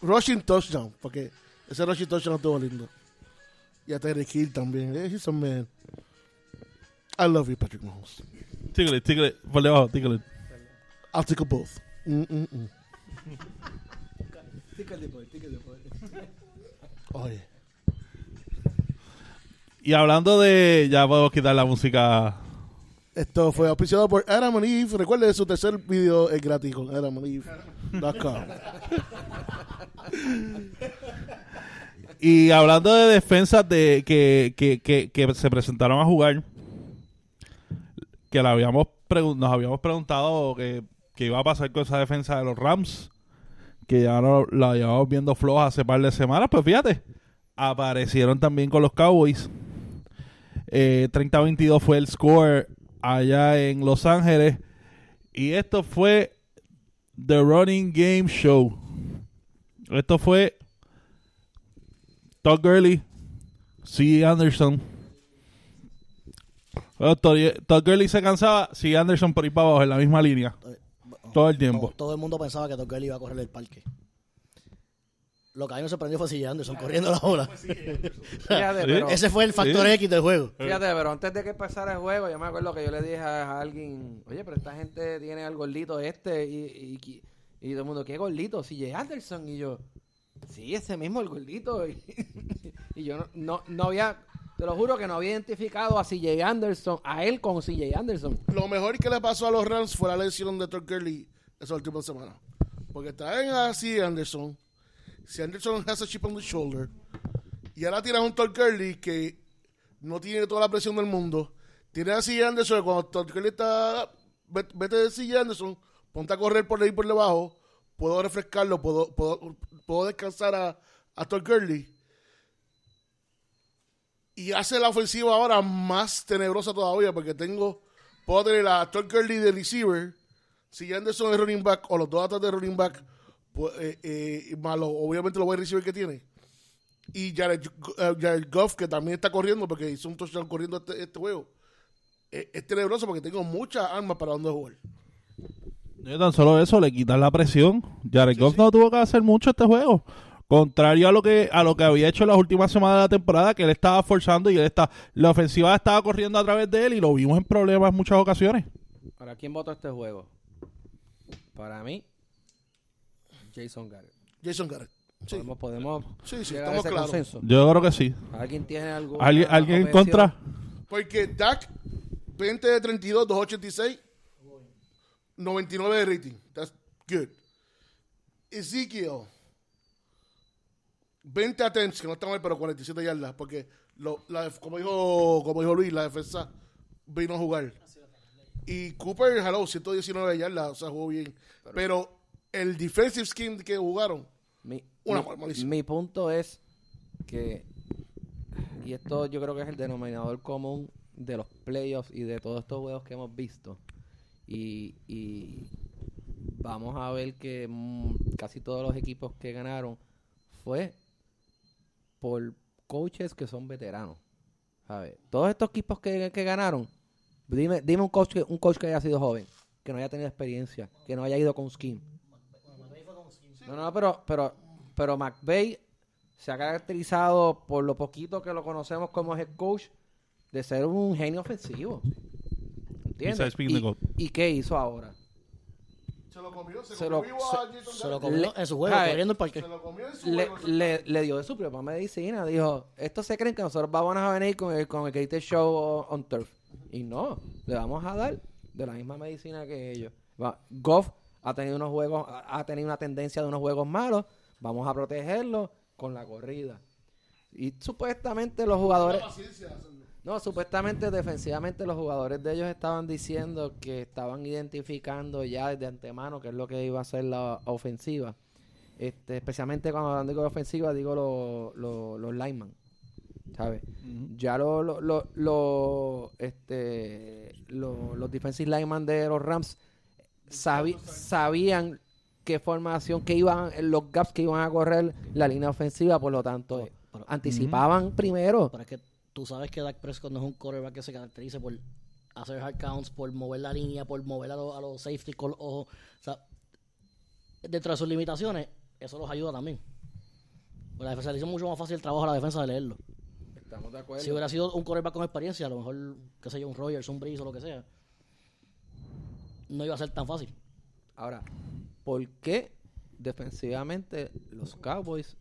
Rushing touchdown, porque ese rushing touchdown estuvo lindo. Y a Terry Hill también. Eh, he's a man. I love you, Patrick Mahomes. Tícale, tícale. Por debajo, tícale. I'll take a both. Mm, mm, mm. Yeah. Y hablando de... Ya podemos quitar la música... Esto fue auspiciado por Adam and Eve. Recuerde, su tercer video es gratis con adamandeve.com. Y hablando de defensas de que, que, que, que se presentaron a jugar, que la habíamos nos habíamos preguntado que, que iba a pasar con esa defensa de los Rams, que ya no, la llevamos viendo floja hace par de semanas, pues fíjate, aparecieron también con los Cowboys. Eh, 30-22 fue el score allá en Los Ángeles. Y esto fue The Running Game Show. Esto fue Todd Gurley, C. Anderson. Todd Gurley se cansaba, C. Anderson por ahí para abajo en la misma línea. Todo el tiempo. Todo, todo el mundo pensaba que Tucker iba a correr el parque. Lo que a mí me sorprendió fue CJ Anderson corriendo la bola. Fíjate, Sí. pero, Ese fue el factor Sí. X del juego. fíjate, pero antes de que empezara el juego, yo me acuerdo que yo le dije a, a alguien, oye, pero esta gente tiene al gordito este y, y, y todo el mundo, ¿qué gordito? CJ Anderson. Y yo, sí, ese mismo, el gordito. Y, y yo no, no, no había, te lo juro que no había identificado a CJ Anderson, a él con CJ Anderson. Lo mejor que le pasó a los Rams fue la lesión de Todd Gurley esa última semana. Porque traen así Anderson. Si Anderson has a chip on the shoulder. Y ahora tienes un Todd Gurley que no tiene toda la presión del mundo. Tienes así Anderson que cuando Todd Gurley está. ve- Vete de CJ Anderson, ponte a correr por ahí por debajo. Puedo refrescarlo, puedo, puedo, puedo descansar a, a Todd Gurley. Y hace la ofensiva ahora más tenebrosa todavía porque tengo puedo tener a Todd Gurley de receiver, si Anderson es running back o los dos atrás de running back, pues, eh, eh, más lo- obviamente los buen receiver que tiene. Y Jared, eh, Jared Goff, que también está corriendo porque hizo un touchdown corriendo este, este juego. Eh, es tenebroso porque tengo muchas armas para donde jugar. No tan solo eso, le quitan la presión. Jared Goff no tuvo que hacer mucho este juego. Contrario a lo que a lo que había hecho las últimas semanas de la temporada, que él estaba forzando y él está, la ofensiva estaba corriendo a través de él y lo vimos en problemas en muchas ocasiones. ¿Para quién votó este juego? Para mí, Jason Garrett. Jason Garrett. Sí, Podemos, podemos Sí, sí, llegar a estamos ese claros. consenso. Yo creo que sí. ¿Alguien tiene algo? ¿Alguien, alguien en contra? porque Dak, 20 de 32, 286, 99 de rating. That's good. Ezekiel, 20 attempts, que no está mal, pero 47 yardas, porque lo- la como dijo como dijo Luis, la defensa vino a jugar. Y Cooper, hello, 119 yardas, o sea, jugó bien. Pero el defensive scheme que jugaron, Mi, Una mi- malísima. mi punto es que, y esto yo creo que es el denominador común de los playoffs y de todos estos juegos que hemos visto. Y, y vamos a ver que mm, casi todos los equipos que ganaron fue por coaches que son veteranos. Ver, todos estos equipos que, que ganaron, dime, dime un coach que, un coach que haya sido joven, que no haya tenido experiencia, que no haya ido con scheme. No, no, pero, pero, pero McVeigh se ha caracterizado por lo poquito que lo conocemos como head coach de ser un genio ofensivo. ¿Entiendes? ¿Y. ¿Y qué hizo ahora? Se lo comió, se, Se comió lo- se- a Jason Se lo comió en su juego, corriendo el parque. Se lo comió en su Le, juego. le, le dio de su propia medicina. Dijo, estos se creen que nosotros vamos a venir con el, con el Greatest Show on Turf. Y no, le vamos a dar de la misma medicina que ellos. Va, Goff ha tenido unos juegos, ha tenido una tendencia de unos juegos malos. Vamos a protegerlo con la corrida. Y supuestamente los jugadores... Paciencia. No, supuestamente defensivamente los jugadores de ellos estaban diciendo que estaban identificando ya desde antemano qué es lo que iba a ser la ofensiva. Este, especialmente cuando digo ofensiva, digo lo- lo- los linemen. ¿Sabes? Ya lo- lo- lo- lo, este, lo- los defensive linemen de los Rams sabi- sabían qué formación, que iban, los gaps que iban a correr la línea ofensiva, por lo tanto, Pero- anticipaban primero. Pero es que tú sabes que Dak Prescott no es un quarterback que se caracterice por hacer hard counts, por mover la línea, por mover a, los- a los safety con los ojos. O sea, dentro de sus limitaciones, eso los ayuda también. Porque la defensa le hizo mucho más fácil el trabajo a la defensa de leerlo. Estamos de acuerdo. Si hubiera sido un quarterback con experiencia, a lo mejor, qué sé yo, un Rogers, un Breeze o lo que sea, no iba a ser tan fácil. Ahora, ¿por qué defensivamente los Cowboys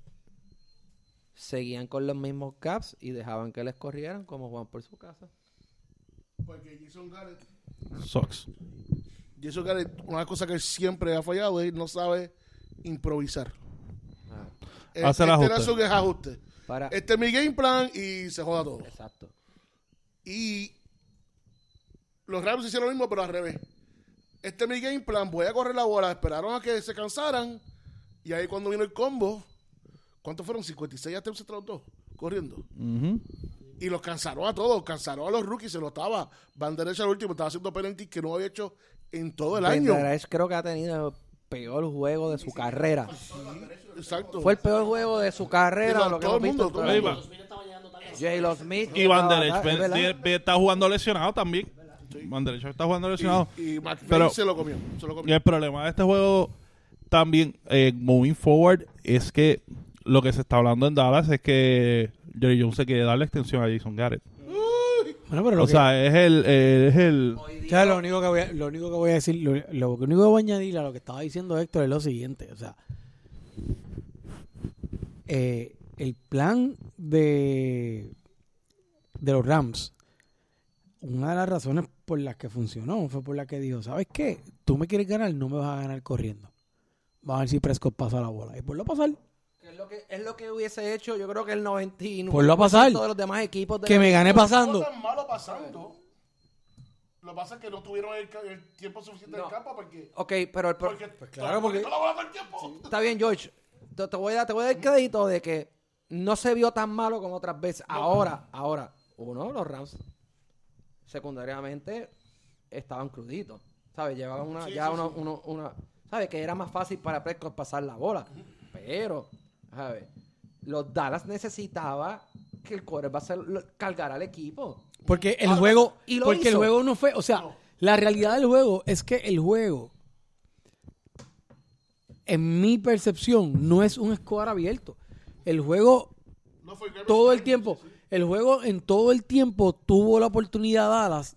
seguían con los mismos caps y dejaban que les corrieran como Juan por su casa? Porque Jason Garrett, Sucks. Jason Garrett, una cosa que siempre ha fallado es no sabe improvisar. Eh, Hacer este ajustes. era su ajuste. Para... Este es mi game plan y se joda todo. Exacto. Y los Rams hicieron lo mismo, pero al revés. Este es mi game plan, voy a correr la bola. Esperaron a que se cansaran. Y ahí cuando vino el combo, ¿cuántos fueron? 56 attempts entre los dos, corriendo. Y los cansaron a todos, cansaron a los rookies, se lo estaba. Van derecha al último, estaba haciendo penalty que no había hecho en todo el año. Benderesh creo que ha tenido el peor juego de su carrera. Exacto. Fue el peor juego de su carrera. Digo, lo que todo el mundo, todo el mundo. Smith. Y Van Der está jugando lesionado también. Van Der está jugando lesionado. Y, y Pero- se lo comió. Se lo Y comió. el problema de este juego también, eh, moving forward, es que lo que se está hablando en Dallas es que Jerry Jones se quiere dar la extensión a Jason Garrett. Bueno, pero lo O que- sea, es el, eh, es el... O sea, lo único que voy a, lo único que voy a decir, lo, lo único que voy a añadir a lo que estaba diciendo Héctor es lo siguiente, o sea, eh, el plan de de los Rams, una de las razones por las que funcionó fue por la que dijo, ¿sabes qué? Tú me quieres ganar, no me vas a ganar corriendo. Vamos a ver si Prescott pasa la bola. Y por lo pasar, Es lo, que, es lo que hubiese hecho, yo creo que el 99% Por lo pasar. de los demás equipos de que la me gane No pasando. fue tan malo pasando. Lo que pasa es que no tuvieron el, tiempo suficiente en No. el campo porque... Ok, pero el pro- porque claro, porque- toda la bola todo el tiempo. está bien, George. Te, te voy a, te voy a dar crédito de que no se vio tan malo como otras veces. Ahora, ahora, uno, los Rams secundariamente estaban cruditos. ¿Sabes? Llevaban una, Sí, ya sí, uno, sí. uno- una, ¿sabes? Que era más fácil para Prescott pasar la bola. Pero, ¿sabes? Los Dallas necesitaba que el quarterback se lo- cargara al equipo. Porque el Ah, juego, y lo porque el hizo. juego no fue, o sea, No. la realidad del juego es que el juego, en mi percepción, no es un score abierto. El juego, No fue garbage todo el time, tiempo, sí, sí. el juego en todo el tiempo tuvo la oportunidad Dallas.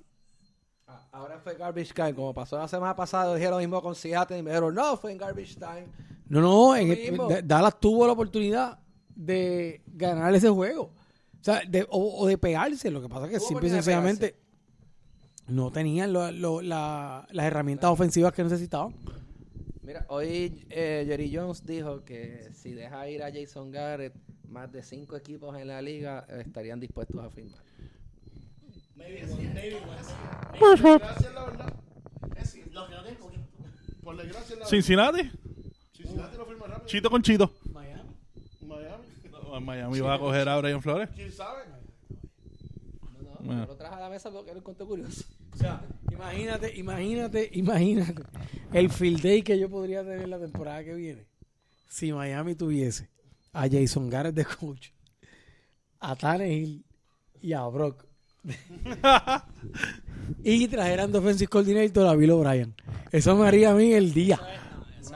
Ah, Ahora fue Garbage Time. Como pasó la semana pasada, dije lo mismo con Seattle. Y me dijeron, no, fue en Garbage Time. No, no, en el- Dallas tuvo la oportunidad de ganar ese juego. O sea, de, o, o de pegarse. Lo que pasa es que simple y sencillamente no tenían lo- lo- la- las herramientas ofensivas que necesitaban. Mira, hoy eh, Jerry Jones dijo que si deja ir a Jason Garrett, más de cinco equipos en la liga estarían dispuestos a firmar. Gracias, la verdad. Por desgracia, la verdad. Cincinnati, Cincinnati lo firma rápido. Chito con chito. Miami. Miami. No, Miami va a coger a Brian Flores. ¿Quién sabe? No, no, Bueno. yo lo traje a la mesa porque era un cuento curioso. O sea, imagínate, imagínate, imagínate el field day que yo podría tener la temporada que viene. Si Miami tuviese a Jason Garrett de coach, a Tannehill y a Brock. y trajeran defensive coordinator a Bill O'Brien. Eso me haría a mí el día.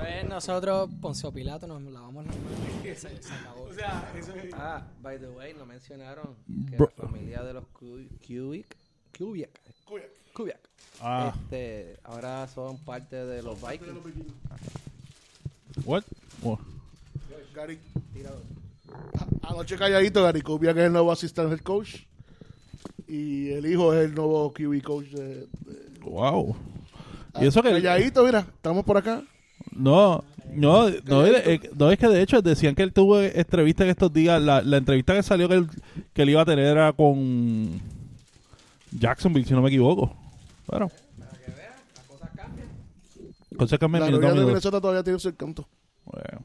Eso es nosotros, Poncio Pilato, nos lavamos las manos. Se, se acabó. O sea, eso es... Ah, by the way, no mencionaron que Bro- la familia de los Ku- Kubiak, Kubiak, Cuya. Kubiak, Ah, este, ahora son parte de los Vikings. what? What? Gary. A- Anoche calladito, Gary Kubiak es el nuevo asistente head coach. Y el hijo es el nuevo QB coach. De, de- Wow. Y eso que Calladito, mira, estamos por acá. No, no, no, eh, no, es que de hecho decían que él tuvo entrevista en estos días. La, la entrevista que salió que él, que él iba a tener era con Jacksonville, si no me equivoco. Bueno, cosas cambian La minuto realidad a de. Minnesota todavía tiene su encanto. Bueno.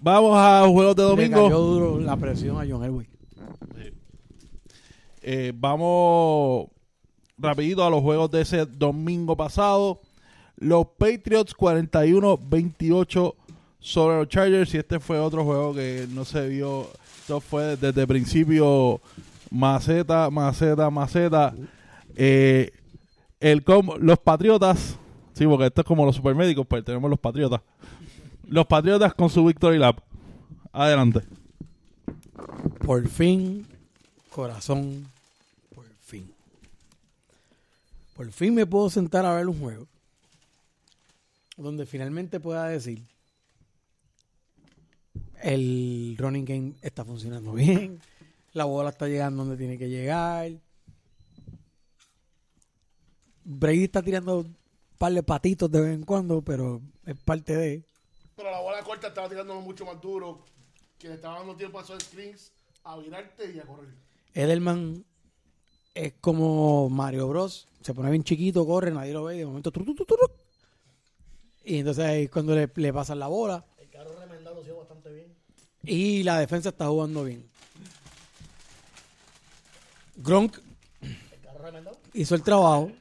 Vamos a juegos de Le domingo. cayó duro la presión a John Elway. Eh, vamos rapidito a los juegos de ese domingo pasado. Los Patriots 41-28 sobre los Chargers. Y este fue otro juego que no se vio. Esto fue desde el principio maceta, maceta, maceta. Eh, el los Patriotas. Sí, porque esto es como los supermédicos, pues tenemos los Patriotas. Los Patriotas con su Victory Lap. Adelante. Por fin, corazón, por fin. Por fin me puedo sentar a ver un juego donde finalmente pueda decir el running game está funcionando bien, la bola está llegando donde tiene que llegar. Brady está tirando un par de patitos de vez en cuando, pero es parte de... Pero la bola corta estaba tirando mucho más duro. Que le estaba dando tiempo a esos screens a virarte y a correr. Edelman es como Mario Bros. Se pone bien chiquito, corre, nadie lo ve y de momento... tru, tru, tru, tru. Y entonces ahí es cuando le, le pasan la bola El carro remendado ha sido bastante bien. y la defensa está jugando bien. Gronk El carro remendado. hizo el trabajo.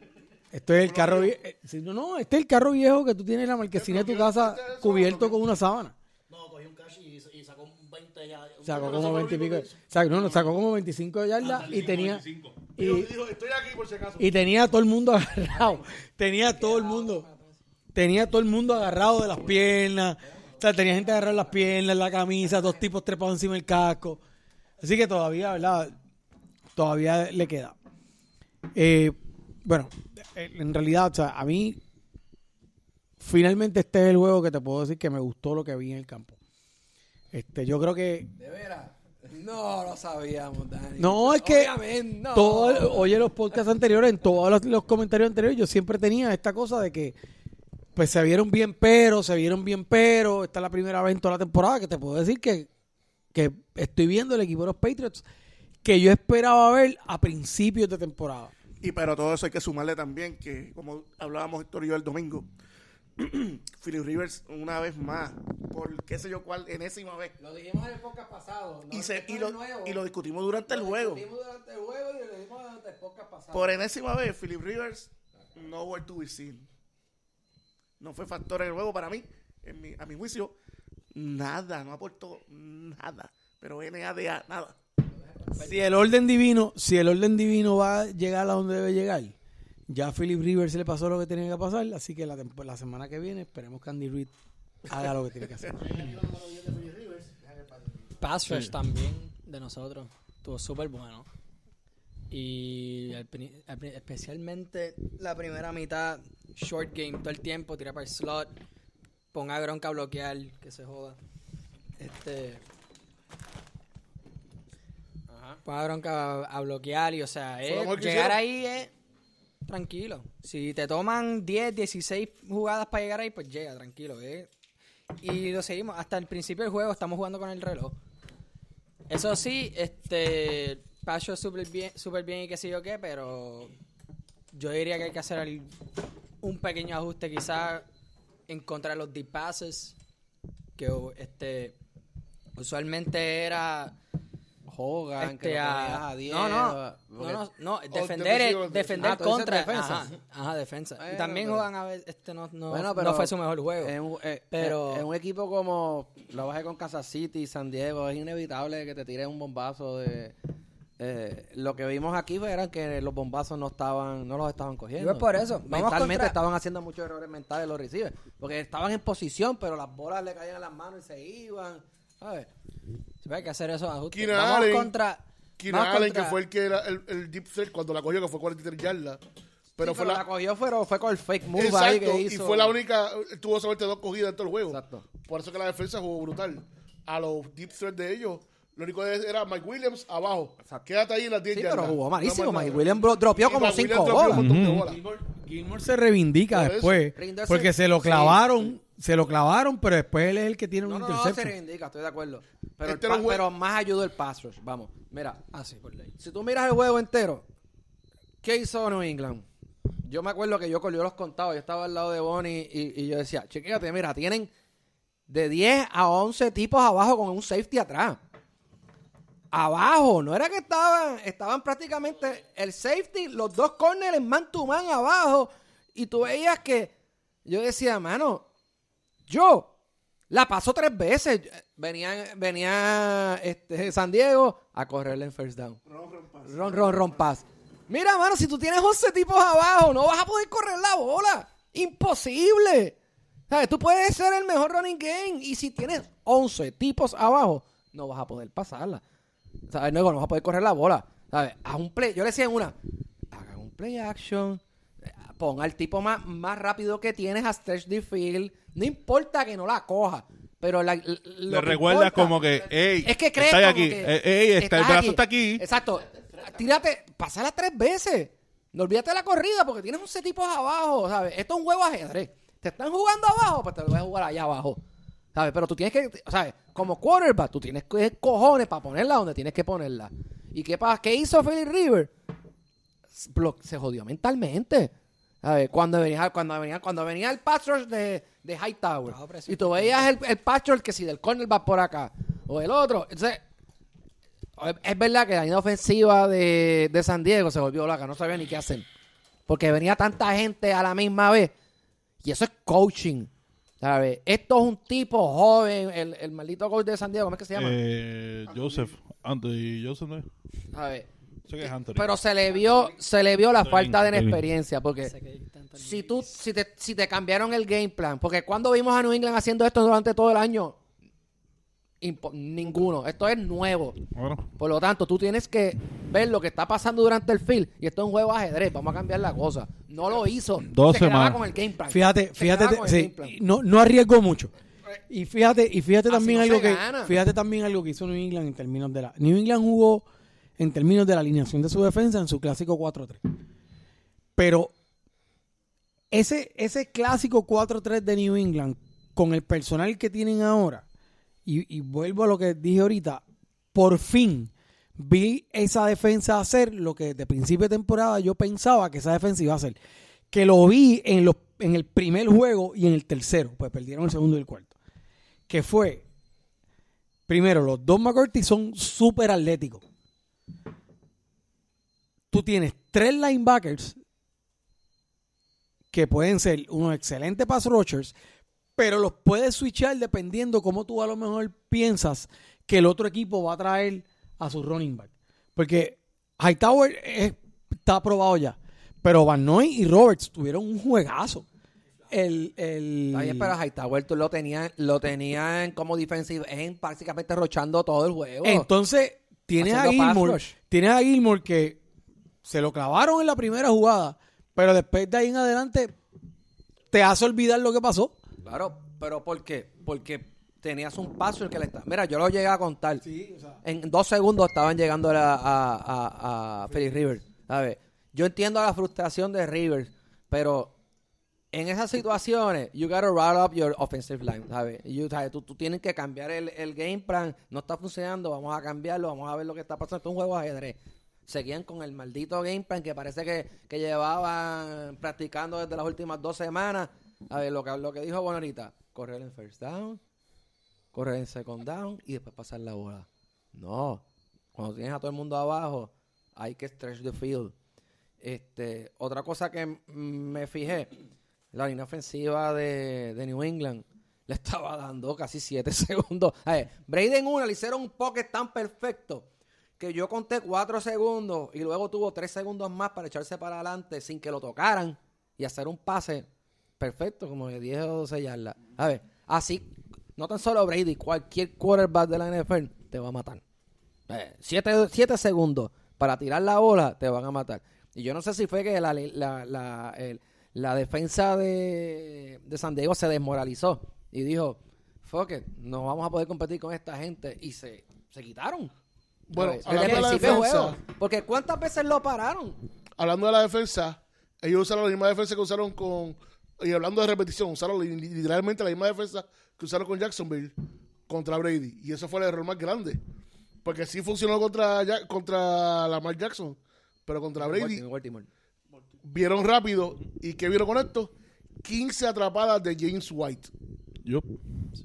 Este es el carro viejo. No, no, este es el carro viejo que tú tienes en la marquesina de tu casa cubierto con una sábana. No, cogió un cash y, y sacó un 20 ya. un- Sacó como 20 y pico. Sacó, no, no, sacó como 25 yardas y tenía. Y Y, dijo, estoy aquí por si acaso. y tenía a todo el mundo agarrado. Tenía a todo el mundo. Tenía todo el mundo agarrado de las piernas. O sea, tenía gente agarrada en las piernas, en la camisa, dos tipos trepados encima del casco. Así que todavía, ¿verdad? Todavía le queda. Eh, bueno, eh, en realidad, o sea, a mí, finalmente este es el juego que te puedo decir que me gustó lo que vi en el campo. Este, yo creo que ¿De veras? No, lo sabíamos, Dani. No, es que no. todo, oye los podcasts anteriores, en todos los, los comentarios anteriores, yo siempre tenía esta cosa de que pues se vieron bien pero, se vieron bien pero, esta es la primera vez en toda la temporada que te puedo decir que, que estoy viendo el equipo de los Patriots que yo esperaba ver a principios de temporada. Y pero todo eso hay que sumarle también que, como hablábamos Héctor y yo el domingo, Philip Rivers una vez más, por qué sé yo cuál, enésima vez. Lo dijimos en el podcast pasado. ¿no? Y, se, lo, nuevo. y lo discutimos durante el juego. discutimos durante el juego y lo dijimos durante el podcast pasado. Por enésima vez, Philip Rivers, no were to be seen. No fue factor en el juego para mí, en mi- a mi juicio, nada, no aportó nada. Pero NADA, nada. Si el orden divino, si el orden divino va a llegar a donde debe llegar, ya a Philip Rivers le pasó lo que tenía que pasar, así que la, la semana que viene esperemos que Andy Reid haga lo que tiene que hacer. Pass rush también de nosotros. Estuvo súper bueno. Y al al especialmente la primera mitad, short game todo el tiempo, tira para el slot, ponga a Gronk a bloquear, que se joda. Este. Ponga a Gronk a, a bloquear y, o sea, es- que llegar ahí es tranquilo. Si te toman 10, 16 jugadas para llegar ahí, pues llega, tranquilo. es- Y lo seguimos. Hasta el principio del juego estamos jugando con el reloj. Eso sí, este. Pacho súper bien, súper bien y qué sé yo qué, pero. Yo diría que hay que hacer el- un pequeño ajuste, quizás en contra de los deep passes. Que este. Usualmente era. Hogan, que Este, a- ponías a 10, no, no, no, porque- no, no, o defender, el- defender Ah, contra defensa. Ajá, ajá, defensa. Bueno, también pero- juegan a veces, este no, no, Bueno, no fue su mejor juego. En un, eh, Pero- en un equipo como lo bajé con Kansas City, San Diego, es inevitable que te tiren un bombazo de... eh, lo que vimos aquí fue eran que los bombazos no estaban no los estaban cogiendo. Y es por eso, Mentalmente contra- estaban haciendo muchos errores mentales los receivers. Porque estaban en posición, pero las bolas le caían a las manos y se iban. ¿Sabes? Sí, hay que hacer esos ajustes. Keenan Vamos Allen- contra. Keenan vamos Allen, contra- que fue el que era el, el deep threat cuando la cogió, que fue 43 yardas. Pero Sí, fue pero la, la cogió fue, fue con el fake move ahí Exacto, que y hizo. fue la única, tuvo solamente dos cogidas en todo el juego. Exacto. Por eso que la defensa jugó brutal. A los deep threat de ellos, lo único que era Mike Williams abajo. Exacto. Quédate ahí en las 10 Sí, yardas. pero jugó malísimo. No Mike. Williams bro- dropeó como Mike cinco Williams dropeó bolas. un montón de Ujú. bolas. Gilmore, Gilmore se reivindica Por eso, después. Porque se lo sí. clavaron, se lo clavaron, pero después él es el que tiene No, un no, no, se interception. reivindica, estoy de acuerdo. Pero, el Este pa- era un jue- pero más ayudó el pass rush. Vamos, mira. Ah, sí, por ley. Si tú miras el juego entero, ¿qué hizo New England? Yo me acuerdo que yo corrió los contados. Yo estaba al lado de Bonnie y, y yo decía, chequéate, mira, tienen de 10 a 11 tipos abajo con un safety atrás. Abajo, no era que estaban, estaban prácticamente el safety, los dos corners man to man abajo. Y tú veías que yo decía, mano, yo la pasó tres veces. Venía, venía este, San Diego a correrle en first down. Ron, ron, ron, pass. Mira, mano, si tú tienes 11 tipos abajo, no vas a poder correr la bola. Imposible. ¿Sabes? Tú puedes ser el mejor running game. Y si tienes 11 tipos abajo, no vas a poder pasarla. ¿Sabes? No, no vas a poder correr la bola. ¿Sabes? Haz un play. Yo le decía en una, hagan un play action. Ponga al tipo más, más rápido que tienes a stretch the field. No importa que no la coja. Pero la, lo Le recuerdas como que, ey, es que crees está aquí, que ey, está, el brazo está aquí. Exacto. Tírate, pásala tres veces. No olvídate de la corrida porque tienes 11 tipos abajo, ¿sabes? Esto es un juego ajedrez. Te están jugando abajo, pues te lo voy a jugar allá abajo. ¿Sabes? Pero tú tienes que, ¿sabes? Como quarterback, tú tienes que cojones para ponerla donde tienes que ponerla. ¿Y qué pasa? ¿Qué hizo Philip River? Se jodió mentalmente. ¿Sabes? Cuando venía, cuando venía, cuando venía el pass rush de, de Hightower. Y tú veías el, el pass rush que si del corner va por acá. O el otro. Entonces, es- es verdad que la línea ofensiva de, de San Diego se volvió loca, no sabía ni qué hacer. Porque venía tanta gente a la misma vez. Y eso es coaching. ¿Sabes? Esto es un tipo joven, el, el maldito coach de San Diego, ¿cómo es que se llama? Eh, Joseph, Anthony Joseph, ¿no es? ¿Sabes? Sé que es Anthony. Pero se le vio, se le vio la Está falta de bien, está bien. experiencia. Porque si tú, si te, si te cambiaron el game plan, porque cuando vimos a New England haciendo esto durante todo el año, ninguno. Esto es nuevo. Bueno, Por lo tanto, tú tienes que ver lo que está pasando durante el field. Y esto es un juego de ajedrez. Vamos a cambiar la cosa. No lo hizo. Dos Se semanas. con el game plan. Fíjate, Se fíjate, sí, plan. no, no arriesgó mucho. Y fíjate, y fíjate Así también no algo que, gana. fíjate también algo que hizo New England en términos de la, New England jugó en términos de la alineación de su defensa en su clásico 4-3. Pero ese, ese clásico 4-3 de New England, con el personal que tienen ahora, y, vuelvo a lo que dije ahorita, por fin vi esa defensa hacer lo que de principio de temporada yo pensaba que esa defensa iba a hacer. Que lo vi en, los, en el primer juego y en el tercero, pues perdieron el segundo y el cuarto. Que fue, primero, los dos McCarthy son súper atléticos. Tú tienes tres linebackers que pueden ser unos excelentes pass rushers, pero los puedes switchar dependiendo cómo tú a lo mejor piensas que el otro equipo va a traer a su running back. Porque Hightower es- está aprobado ya, pero Van Noy y Roberts tuvieron un juegazo. El, el, Está bien, pero Hightower tú lo tenían, lo tenían como defensive end, prácticamente rochando todo el juego. Entonces, tienes a Gilmore, tienes a Gilmore que se lo clavaron en la primera jugada, pero después de ahí en adelante te hace olvidar lo que pasó. Claro, pero ¿por qué? Porque tenías un paso el que le está. Mira, yo lo llegué a contar. En dos segundos estaban llegando a, a, a, a Philip Rivers. ¿sabes? Yo entiendo la frustración de Rivers, pero en esas situaciones, you gotta route up your offensive line, ¿sabes? You- ¿sabes? Tú, tú tienes que cambiar el, el game plan. No está funcionando, vamos a cambiarlo, vamos a ver lo que está pasando. Esto es un juego de ajedrez. Seguían con el maldito game plan que parece que, que llevaban practicando desde las últimas dos semanas. A ver, lo que, lo que dijo bueno ahorita, correr en first down, correr en second down y después pasar la bola. No, cuando tienes a todo el mundo abajo, hay que stretch the field. Este, otra cosa que me fijé, la línea ofensiva de, de New England le estaba dando casi 7 segundos. A ver, Brady en una le hicieron un pocket tan perfecto que yo conté 4 segundos y luego tuvo 3 segundos más para echarse para adelante sin que lo tocaran y hacer un pase perfecto, como de 10 o 12 yardas. A ver, así, no tan solo Brady, cualquier quarterback de la NFL te va a matar. 7 segundos para tirar la bola te van a matar. Y yo no sé si fue que la, la, la, el- la defensa de, de San Diego se desmoralizó y dijo, fuck it, no vamos a poder competir con esta gente. Y se, se quitaron. Bueno, ¿Sabes? hablando Desde de la defensa, juego. Porque ¿cuántas veces lo pararon? hablando de la defensa, ellos usaron la misma defensa que usaron con. Y hablando de repetición, usaron li- literalmente la misma defensa que usaron con Jacksonville contra Brady. Y eso fue el error más grande. Porque sí funcionó contra, Ja- contra Lamar Jackson, pero contra Brady Baltimore. vieron rápido. ¿Y qué vieron con esto? 15 atrapadas de James White. Yup.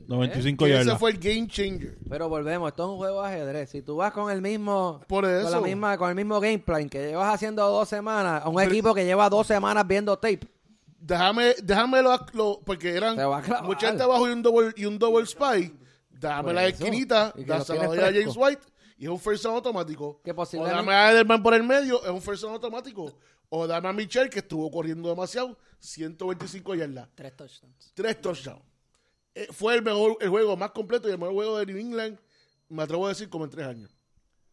95 Que ese yardas. fue el game changer. Pero volvemos, esto es un juego de ajedrez. Si tú vas con el mismo Por con eso. la misma con el mismo game plan que llevas haciendo dos semanas, a un equipo que lleva dos semanas viendo tape, Déjame, déjame lo, lo- porque eran mucha gente abajo y un double, y un double spy. Dame Por la eso. esquinita, Y que lo dásela tienes a James. White y es un first down automático. Que o dame a Edelman por el medio, es un first down automático. O dame a Michelle, que estuvo corriendo demasiado, 125 yardas. Tres touchdowns. Tres touchdowns. Eh, fue el mejor, el juego más completo y el mejor juego de New England, me atrevo a decir, como en tres años.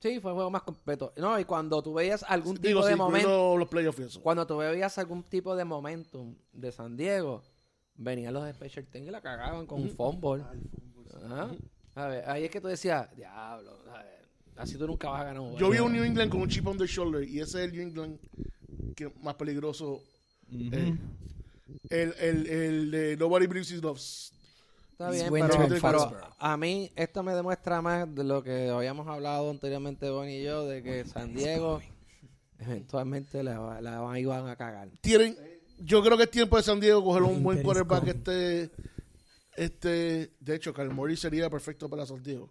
Sí, fue el juego más completo. No, y cuando tú veías algún tipo Digo, de sí, momento, los playoffs cuando tú veías algún tipo de momentum de San Diego, venían los special teams y la cagaban con un fumble. Ajá. A ver, ahí es que tú decías, diablo, a ver, así tú nunca vas a ganar un Yo vi un New England con un chip on the shoulder y ese es el New England que más peligroso. eh, el, el, el de Nobody Believes in Loves. Está bien, pero, pero a mí esto me demuestra más de lo que habíamos hablado anteriormente Bonnie y yo, de que San Diego eventualmente la, la van- iban a cagar. Tienen, yo creo que es tiempo de San Diego coger un buen quarterback este, este, de hecho, Murray sería perfecto para San Diego.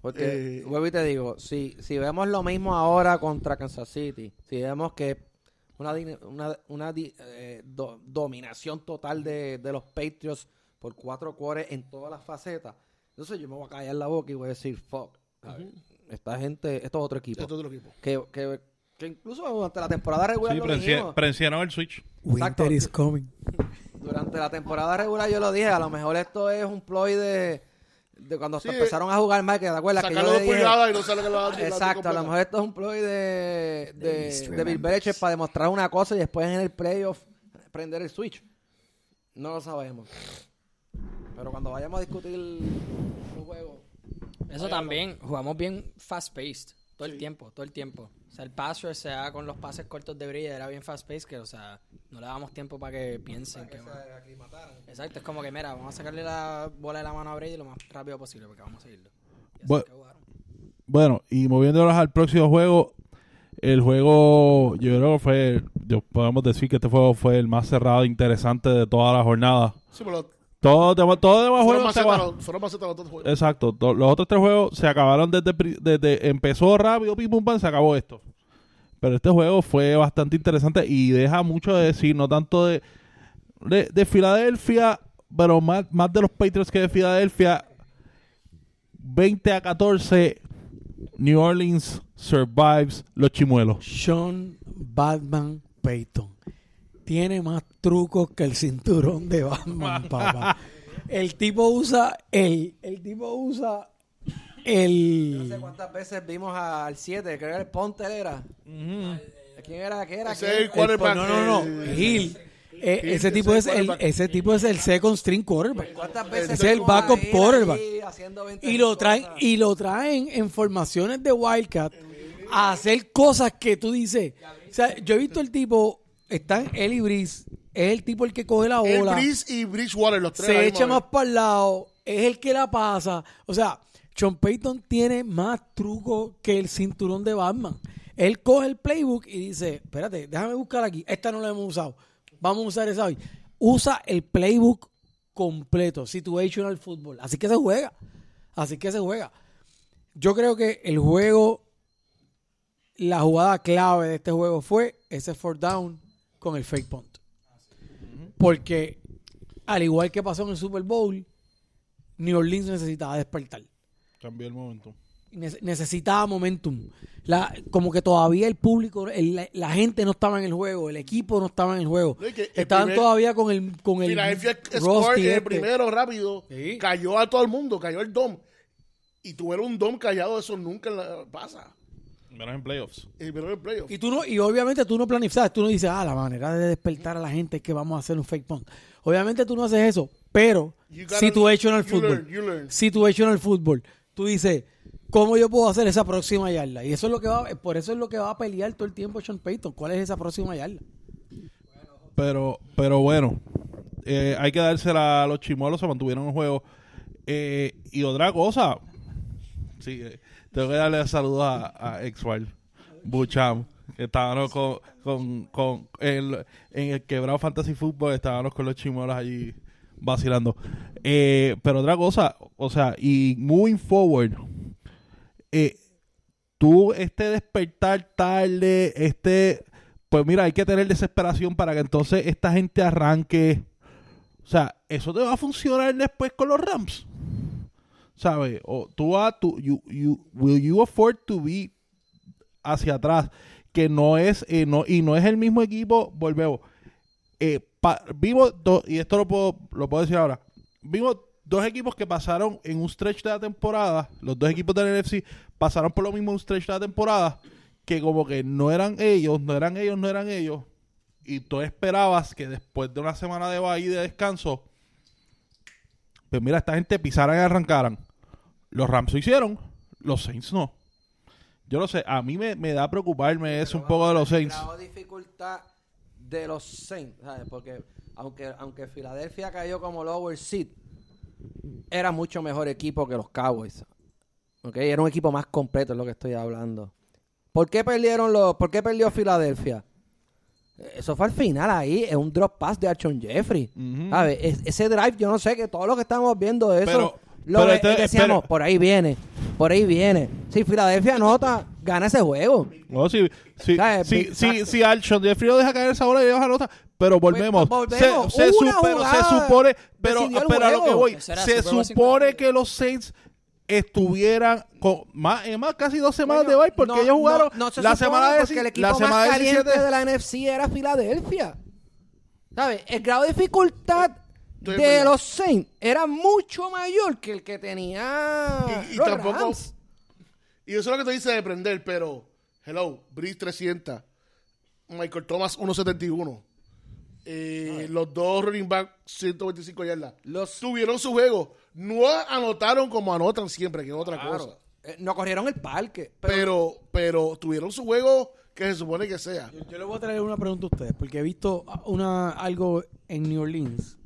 Porque, Eh, vuelvo y te digo, si, si vemos lo mismo ahora contra Kansas City, si vemos que una, una, una eh, do- dominación total de, de los Patriots por cuatro cuores en todas las facetas, entonces yo me voy a callar la boca y voy a decir, fuck, a ver, esta gente, esto es otro equipo. Esto es otro equipo. que, que, que incluso durante la temporada regular Sí, lo dijimos. presionaron el switch. Exacto. Winter is coming. Durante la temporada regular yo lo dije, a lo mejor esto es un ploy de, de cuando Sí, empezaron a jugar más, que te acuerdas que yo le dije, pulgadas y no sale que lo Exacto, a lo mejor esto es un ploy de, de, de Bill. Belichick para demostrar una cosa y después en el playoff prender el switch. No lo sabemos. Pero cuando vayamos a discutir el juego, Eso también, jugamos bien fast-paced. Todo el tiempo, todo el tiempo. O sea, el pass rush, sea con los pases cortos de Brilla, era bien fast-paced, que, o sea, no le damos tiempo para que piensen que... Exacto, es como que, mira, vamos a sacarle la bola de la mano a Brady lo más rápido posible, porque vamos a seguirlo. Y así Bu- que jugaron. Bueno, y moviéndonos al próximo juego, el juego, yo creo que fue, yo podemos decir que este juego fue el más cerrado e interesante de toda la jornada. Sí, pero Todo, todo demás fueron juegos fueron macetas los dos juegos. Exacto, to- los otros tres juegos se acabaron desde, desde empezó rápido, pim pum pam, se acabó esto. Pero este juego fue bastante interesante y deja mucho de decir, no tanto de, de, de Filadelfia, pero más, más de los Patriots que de Filadelfia. 20 a 14, New Orleans survives los chimuelos. Sean Batman Payton. Tiene más trucos que el cinturón de Batman, papá. El tipo usa el, el tipo usa no el sé cuántas veces vimos al 7, creo que era el Ponter era. ¿Quién era? ¿Qué era? No, no, no, eh, Hill. Eh, ese tipo es el ese tipo es el second string quarterback. ¿Cuántas veces Ese es el backup quarterback. ahí haciendo 20 Y lo traen cosas? y lo traen en formaciones de Wildcat a hacer cosas que tú dices. O sea, yo he visto el tipo, están él y Brice es el tipo el que coge la El bola, Breeze y Bridgewater, los tres. se echa más para el lado, es el que la pasa. O sea, Sean Payton tiene más trucos que el cinturón de Batman. Él coge el playbook y dice, espérate, déjame buscar aquí. Esta no la hemos usado. Vamos a usar esa hoy. Usa el playbook completo, situational football. Así que se juega. Así que se juega. Yo creo que el juego, la jugada clave de este juego fue ese fourth down con el fake punt. Porque, al igual que pasó en el Super Bowl, New Orleans necesitaba despertar. Cambió el momento. Nece- necesitaba momentum. La, como que todavía el público, el- la, la gente no estaba en el juego, el equipo no estaba en el juego. No, y que el Estaban primer- todavía con el con el Philadelphia Score, el este. primero rápido, Sí. cayó a todo el mundo, cayó el dom. Y tuvieron un dom callado, eso nunca pasa. Menos en playoffs. Y pero en el playoff. Y tú no, y obviamente tú no planificas, tú no dices, ah, la manera de despertar a la gente es que vamos a hacer un fake punt. Obviamente tú no haces eso, pero situational you football. learn, you learn. Situational football. Tú dices, ¿cómo yo puedo hacer esa próxima yarda? Y eso es lo que va, por eso es lo que va a pelear todo el tiempo Sean Payton. ¿Cuál es esa próxima yarda? Pero, pero bueno, eh, hay que dársela a los chimolos, se mantuvieron en juego. Eh, y otra cosa, sí, eh, tengo que darle saludos a, a Exwal, Bucham, estábamos con, con, con en el quebrado Fantasy Football, estábamos con los chimolos allí vacilando. Eh, pero otra cosa, o sea, y moving forward, eh, tú este despertar tarde, este, pues mira, hay que tener desesperación para que entonces esta gente arranque. O sea, eso te va a funcionar después con los Rams. ¿Sabes? O tú vas, tú, you, you, will you afford to be hacia atrás? Que no es, eh, no, y no es el mismo equipo, volvemos. Eh, pa- vimos, do- y esto lo puedo, lo puedo decir ahora, vimos dos equipos que pasaron en un stretch de la temporada, los dos equipos del NFC pasaron por lo mismo un stretch de la temporada, que como que no eran ellos, no eran ellos, no eran ellos, y tú esperabas que después de una semana de bye de descanso, pues mira, esta gente pisaran y arrancaran. Los Rams lo hicieron, los Saints no. Yo no sé, a mí me, me da preocuparme eso un poco de los Saints. de dificultad de los Saints, ¿sabes? Porque aunque, aunque Filadelfia cayó como lower seed, era mucho mejor equipo que los Cowboys. ¿Ok? Era un equipo más completo, es lo que estoy hablando. ¿Por qué perdieron los, por qué perdió Filadelfia? Eso fue al final ahí, es un drop pass de Archon Jeffrey. Ujú. ¿Sabes? Es- ese drive, yo no sé, que todo lo que estamos viendo de eso, Pero- lo ve- decíamos, pero- por ahí viene, por ahí viene. Si Filadelfia anota, gana ese juego. No, si, si, ¿Sabes? si, si, exacto. si Alshon Jeffrey lo deja caer esa bola y deja nota, pero volvemos. Pues, volvemos. Se, se Una su- pero se jugada supone, pero, decidió el pero a lo que voy, Eso era se Super Bowl supone 50. que los Saints estuvieran con más, en más casi dos semanas Coño, de bye porque no, ellos jugaron no, no se la supone semana de porque el equipo la más semana caliente 17 de la NFC era Filadelfia. ¿Sabes? El grado de dificultad de los Saints era mucho mayor que el que tenía Y- y los tampoco- Rams. Y eso es lo que te dice de prender, pero, hello, Breeze 300, Michael Thomas 171. Eh, los dos running back 125 yardas. Los- Tuvieron su juego. No anotaron como anotan siempre, que es otra Claro. cosa. Eh, no corrieron el parque. Pero, Pero, pero tuvieron su juego que se supone que sea. Yo, yo le voy a traer una pregunta a ustedes, porque he visto una, algo en New Orleans.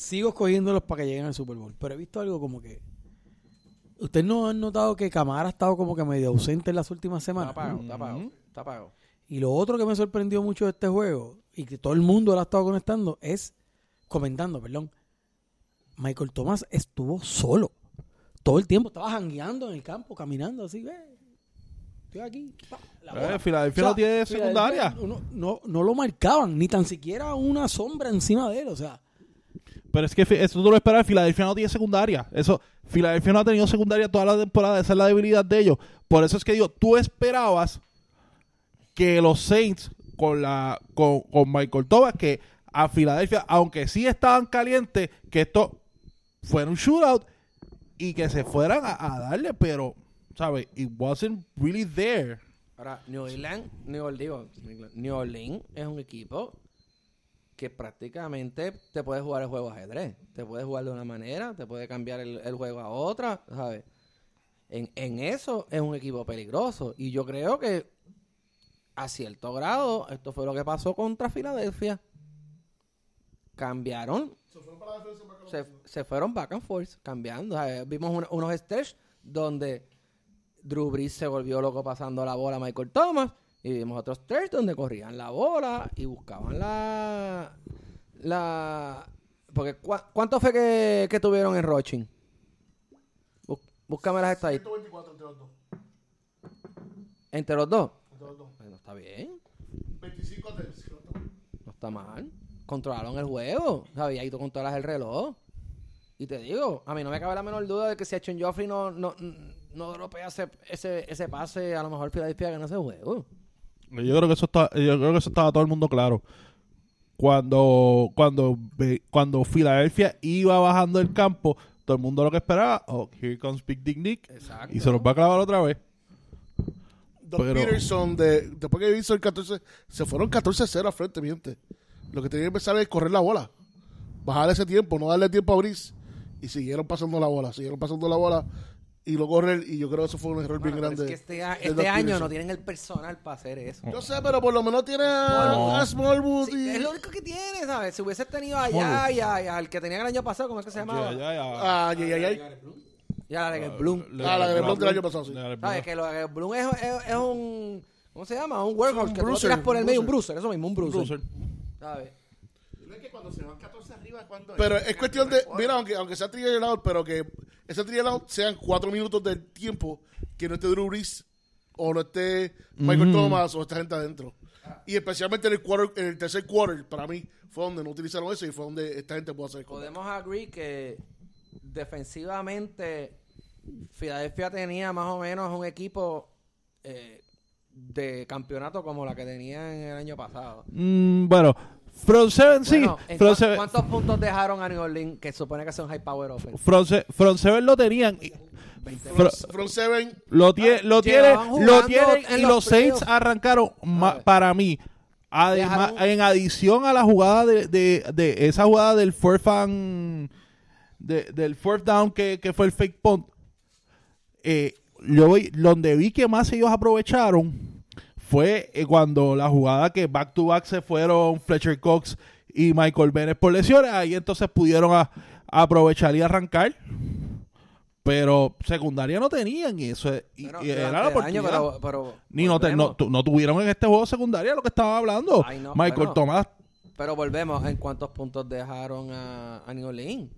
Sigo escogiéndolos para que lleguen al Super Bowl, pero he visto algo como que... ¿Ustedes no han notado que Camara ha estado como que medio ausente en las últimas está semanas? apagado, está apagado, está apagado. Y lo otro que me sorprendió mucho de este juego, y que todo el mundo lo ha estado conectando, es comentando, perdón. Michael Thomas estuvo solo. Todo el tiempo estaba jangueando en el campo, caminando así, ve. Estoy aquí. pa, la. Eh, Filadelfia no tiene Filadelfia secundaria. No, no, no lo marcaban, ni tan siquiera una sombra encima de él. O sea, Pero es que eso tú lo esperas. Filadelfia no tiene secundaria. Eso, Filadelfia no ha tenido secundaria toda la temporada. Esa es la debilidad de ellos. Por eso es que digo, tú esperabas que los Saints con la con, con Michael Thomas, que a Filadelfia, aunque sí estaban calientes, que esto fuera un shootout y que se fueran a, darle, pero, ¿sabes? It wasn't really there. Ahora, New Orleans, New Orleans, New Orleans es un equipo que prácticamente te puede jugar el juego ajedrez. Te puede jugar de una manera, te puede cambiar el, el juego a otra, ¿sabes? En, en eso es un equipo peligroso. Y yo creo que a cierto grado esto fue lo que pasó contra Filadelfia. cambiaron. Se, se fueron back and forth, cambiando. Vimos un- unos stretch donde Drew Brees se volvió loco pasando la bola a Michael Thomas. Y vimos otros stretch donde corrían la bola y buscaban la. la porque ¿cuá- ¿cuánto fue que, que tuvieron en Rochin? Bú- Búscame las estadísticas. 124 entre los dos. Entre los dos. Entre los dos. Bueno, está bien. 25 a 3. No está mal. Controlaron el juego. ¿Sabes? Y tú controlas el reloj. Y te digo, a mí no me cabe la menor duda de que si Achon Joffrey no, no, no dropea ese, ese, ese pase, a lo mejor Philadelphia gana ese juego. Yo creo que eso está, yo creo que eso estaba todo el mundo claro. Cuando, cuando, ve- cuando Filadelfia iba bajando el campo, todo el mundo lo que esperaba, oh, here comes Big Dick Nick. Exacto. Y se los va a clavar otra vez. Doc Pero- Peterson, de, después que hizo el 14, se fueron 14-0 al frente, mi gente. Lo que tenía que empezar es correr la bola. Bajar ese tiempo, no darle tiempo a Brice. Y siguieron pasando la bola, siguieron pasando la bola. Y lo correr, y yo creo que eso fue un error Bueno, bien grande. es que este, a- este año no tienen el personal para hacer eso. Yo sé, pero por lo menos tiene a, No. a Smallwood Sí, y... es lo único que tiene, ¿sabes? Si hubiese tenido allá y al que tenían el año pasado, ¿cómo es que se llamaba? Ya, ya, ya. Ah, ay, ay, ay. Y a la de Bloom. Ah, la de Bloom del año pasado, sí. ¿Sabes? Que lo de Bloom es, es- es un... ¿Cómo se llama? Un workhorse. Que tú lo tiras por el medio. Un bruiser. Eso mismo, un bruiser. Bruiser. ¿Sabes? Es que cuando se van 14 arriba, cuando Pero es cuestión de, mira, aunque, aunque sea trial out, pero que ese trial out sean cuatro minutos del tiempo que no esté Drew Brees o no esté Michael Mm. Thomas o esta gente adentro. Y especialmente en el, quarter, en el tercer quarter, para mí, fue donde no utilizaron eso y fue donde esta gente pudo hacer cosas. Podemos agree que defensivamente Filadelfia tenía más o menos un equipo eh, de campeonato como la que tenía en el año pasado. Mm, bueno, Front Seven sí. Bueno, ¿en Front Seven, ¿Cuántos puntos dejaron a New Orleans que supone que son high power offense? Front Se- Front Seven lo tenían. y- Fro- Front seven, Lo tiene, lo tiene, lo jugando tiene en y los los Saints arrancaron para mí. Además, Dejaron- en adición a la jugada de, de, de esa jugada del fourth de- del fourth down que, que fue el fake punt, eh, yo vi- donde vi que más ellos aprovecharon fue eh, cuando la jugada que back to back se fueron Fletcher Cox y Michael Bennett por lesiones, ahí entonces pudieron a- aprovechar y arrancar. Pero secundaria no tenían y eso es- y, Bueno, y era la año, oportunidad. pero, pero Ni no, te- no, tuvieron en este juego secundaria lo que estaba hablando. Ay, no, Michael. Thomas. Pero volvemos, ¿en cuántos puntos dejaron a, a New Orleans?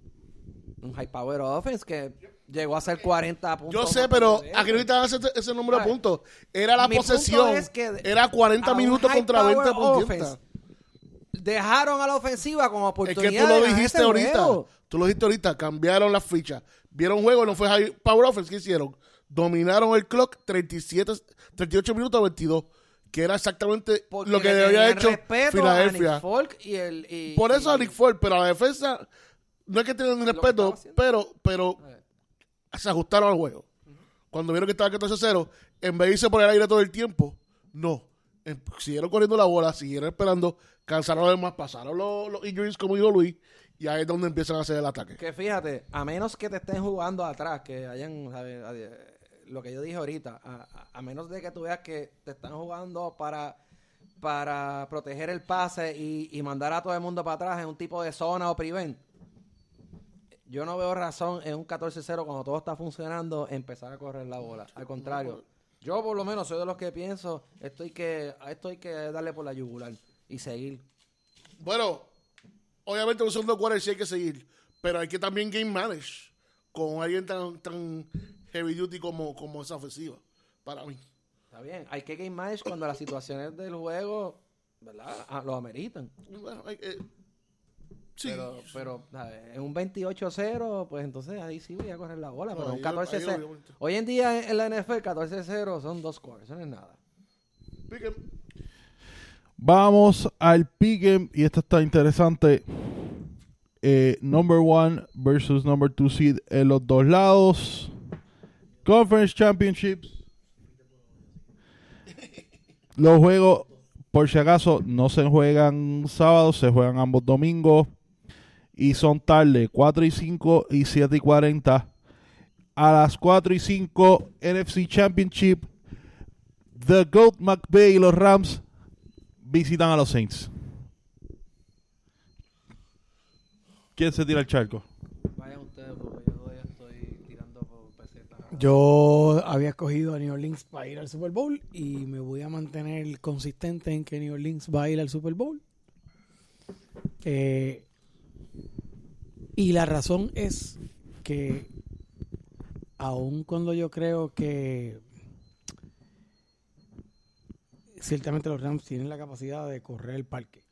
Un high power offense que llegó a ser 40 puntos. yo sé, pero aquí no necesitaban ese, ese número de puntos. Era la Mi posesión, es que era 40 a un minutos contra 20 power por offense, Dejaron a la ofensiva como Es oportunidad que tú lo dijiste ahorita. juego. Tú lo dijiste ahorita. Cambiaron las fichas. Vieron juego, no fue high power offense. ¿Qué hicieron? Dominaron el clock 37, 38 minutos a 22. Que era exactamente Porque lo que le había hecho Filadelfia. Nick Folk y el, y- Por eso y- a Nick Ford, pero a la defensa no es que que respeto, pero, pero. Se ajustaron al juego. Cuando vieron que estaba 14-0, en vez de irse por el aire todo el tiempo, no. Siguieron corriendo la bola, siguieron esperando, cansaron los demás, pasaron los, los injuries, como dijo Luis, y ahí es donde empiezan a hacer el ataque. Que fíjate, a menos que te estén jugando atrás, que hayan, lo que yo dije ahorita, a menos de que tú veas que te están jugando para, para proteger el pase y, y mandar a todo el mundo para atrás en un tipo de zona o prevent, yo no veo razón en un 14-0 cuando todo está funcionando empezar a correr la bola. Al contrario, yo por lo menos soy de los que pienso, esto hay que, esto hay que darle por la yugular y seguir. Bueno, obviamente un segundo quarter sí hay que seguir, pero hay que también game manage con alguien tan, tan heavy duty como, como esa ofensiva, para mí. Está bien, hay que game manage cuando las situaciones del juego, ¿verdad? Ah, Lo ameritan. Bueno, hay- eh, sí. Pero, pero un 28-0, pues entonces ahí sí voy a correr la bola. Pero un ahí- 14-0. ahí obviamente. Hoy en día en la NFL, 14-0 son dos scores, eso no es nada. Pique- Vamos al pick y esto está interesante. Eh, number one versus number two seed en los dos lados. Conference Championships. Los juegos, por si acaso, no se juegan sábados, se juegan ambos domingos. Y son tarde, 4 y 5 y 7 y 40. A las 4 y 5, NFC Championship. The Goat McVay y los Rams visitan a los Saints. ¿Quién se tira el charco? Vayan ustedes, porque yo todavía estoy tirando por pesetas. Yo había escogido a New Orleans para ir al Super Bowl y me voy a mantener consistente en que New Orleans va a ir al Super Bowl. Eh, y la razón es que aun cuando yo creo que ciertamente los Rams tienen la capacidad de correr el parque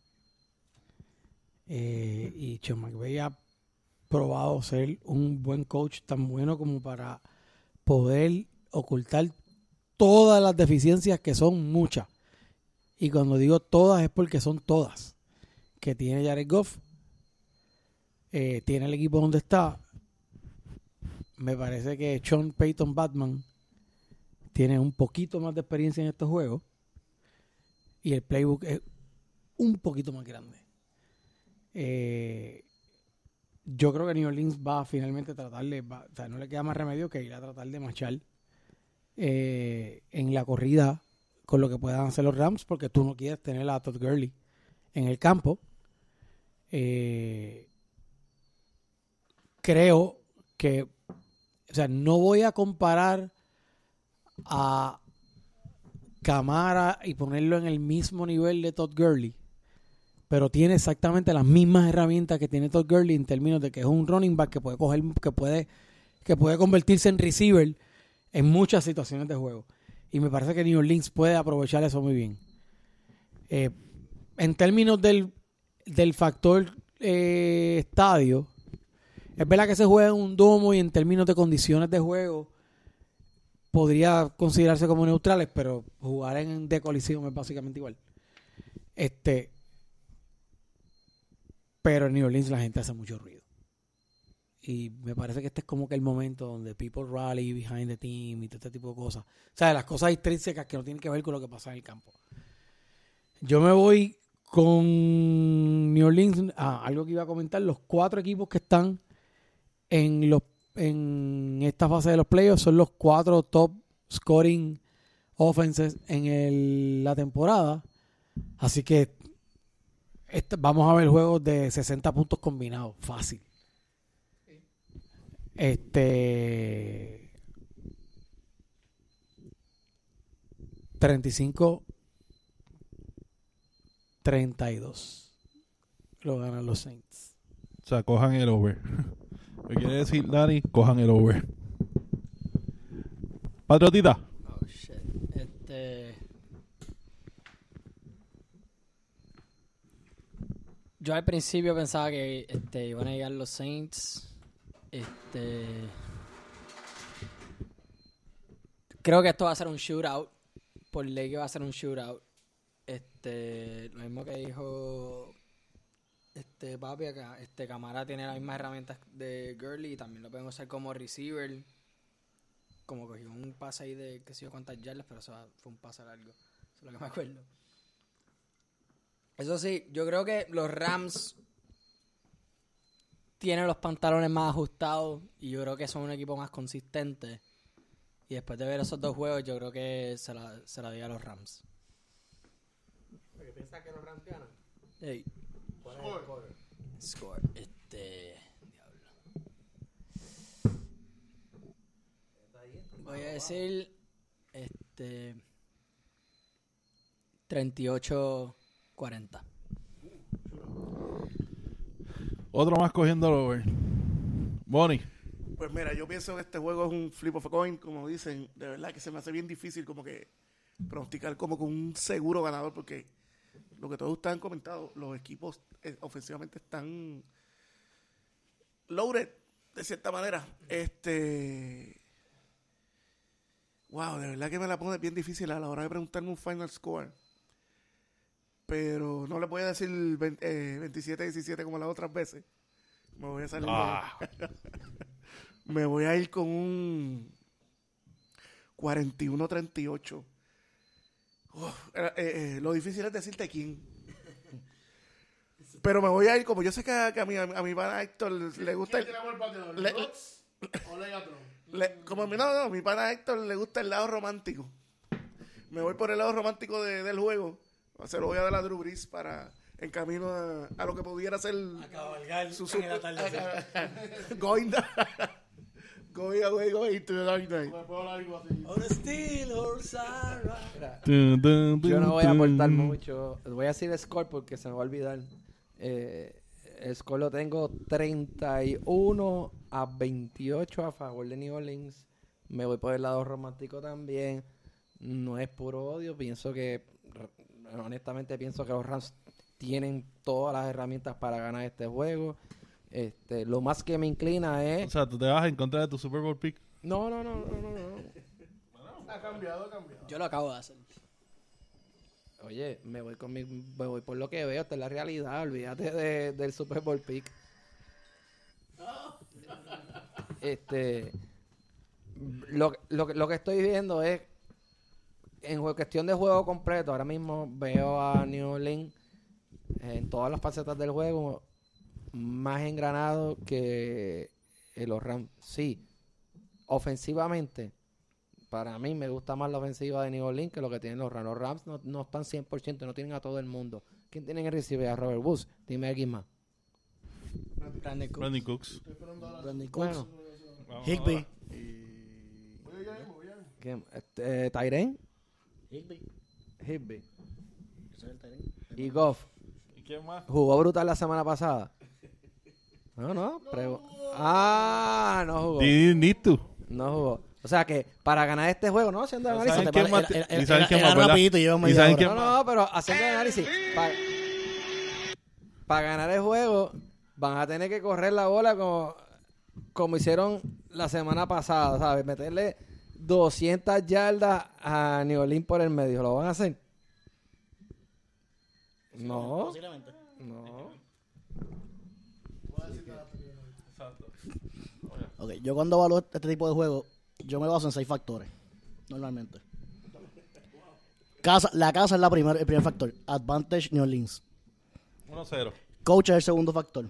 eh, y Sean McVay ha probado ser un buen coach tan bueno como para poder ocultar todas las deficiencias que son muchas. Y cuando digo todas es porque son todas. Que tiene Jared Goff, eh, tiene el equipo donde está. Me parece que Sean Payton Batman tiene un poquito más de experiencia en estos juegos. Y el playbook es un poquito más grande. Eh, yo creo que New Orleans va a finalmente tratarle, o sea, no le queda más remedio que ir a tratar de machar eh, en la corrida con lo que puedan hacer los Rams, porque tú no quieres tener a Todd Gurley en el campo. Eh, creo que, o sea, no voy a comparar a Camara y ponerlo en el mismo nivel de Todd Gurley pero tiene exactamente las mismas herramientas que tiene Todd Gurley en términos de que es un running back que puede coger, que puede, que puede convertirse en receiver en muchas situaciones de juego. Y me parece que New Orleans puede aprovechar eso muy bien. Eh, en términos del, del factor eh, estadio, es verdad que se juega en un domo y en términos de condiciones de juego podría considerarse como neutrales, pero jugar en de colisión es básicamente igual. Este, pero en New Orleans la gente hace mucho ruido. Y me parece que este es como que el momento donde people rally behind the team y todo este tipo de cosas. O sea, las cosas intrínsecas que no tienen que ver con lo que pasa en el campo. Yo me voy con New Orleans. Ah, algo que iba a comentar. Los cuatro equipos que están en los en esta fase de los playoffs son los cuatro top scoring offenses en el- la temporada. Así que este- vamos a ver juegos de 60 puntos combinados, fácil. Este 35 32 lo ganan los Saints. O sea, cojan el over. ¿Me quiere decir, Dani? Cojan el over. Patriotita. Oh, shit. Este. Yo al principio pensaba que este, iban a llegar los Saints. Este. Creo que esto va a ser un shootout. Por ley que va a ser un shootout. Este. Lo mismo que dijo. Este papi acá. Este Camara tiene las mismas herramientas de Gurley y también lo pueden usar como receiver como cogió un pase ahí de qué sé yo cuántas yardas, pero eso fue un pase largo. Eso es lo que me acuerdo. Eso sí, yo creo que los Rams tienen los pantalones más ajustados y yo creo que son un equipo más consistente. Y después de ver esos dos juegos, yo creo que se la, se la di a los Rams. ¿Piensas que los Rams ganan? Ey. Score. Este. Diablo. Voy a decir. Este. 38-40. Otro más cogiendo el over. Bonnie. Pues mira, yo pienso que este juego es un flip of a coin, como dicen. De verdad que se me hace bien difícil como que pronosticar como con un seguro ganador porque lo que todos ustedes han comentado, los equipos eh, ofensivamente están loaded de cierta manera. Este Wow, de verdad que me la pone bien difícil a la hora de preguntarme un final score. Pero no le voy a decir 27-17 como las otras veces. Me voy a salir. Ah, me voy a ir con un 41-38. Uf, eh, eh, lo difícil es decirte quién. Pero me voy a ir, como yo sé que a, que a mi, a mi pana Héctor le gusta el, Le- le- como a mi, no, no, mi pana Héctor le gusta el lado romántico. Me voy por el lado romántico de- del juego. Se lo voy a dar a Drew Brees para en camino a, a lo que pudiera ser cabalgar su en super- el atardecer. going, going away, going to the dark night. On a steel horse Yo no voy a aportar mucho. Voy a decir score porque se me va a olvidar. Eh, el score lo tengo 31 a 28 a favor de New Orleans. Me voy por el lado romántico también. No es puro odio. Pienso que, honestamente, pienso que los Rams tienen todas las herramientas para ganar este juego. Este, lo más que me inclina O es. sea, tú te vas en contra de tu Super Bowl pick. No, no, no, no, no. no. Ha cambiado, ha cambiado. Yo lo acabo de hacer. Oye, me voy con mi, me voy por lo que veo, esta es la realidad, olvídate de- del Super Bowl pick. Este lo, lo, que- lo que estoy viendo es en cuestión de juego completo, ahora mismo veo a New Orleans en todas las facetas del juego más engranado que los Rams. Sí, ofensivamente, para mí me gusta más la ofensiva de New Orleans que lo que tienen los Rams. Los Rams no, no están 100%, no tienen a todo el mundo. ¿Quién tienen que recibir? A Robert Woods. Dime aquí más. Brandon Cooks. Brandon Cooks. Bueno, Higby. ¿quién? Este, eh, Tyren, Higby. Higby y Goff. ¿Y quién más? ¿Jugó brutal la semana pasada? No, no. prego- Ah, no jugó. Didn't need to. No jugó. O sea que para ganar este juego, no haciendo análisis. ¿Saben te para- ¿Y saben quién más, rapidito y ¿Y saben quién No, no, pero haciendo análisis. Para ganar el juego, van a tener que correr la bola como, como hicieron la semana pasada, ¿sabes? Meterle 200 yardas a New Orleans por el medio. ¿Lo van a hacer? No, Posiblemente. no. Ok, yo cuando evalúo este tipo de juegos, yo me baso en seis factores. Normalmente. Casa, la casa es la primer, el primer factor. Advantage New Orleans. 1-0. Coach es el segundo factor.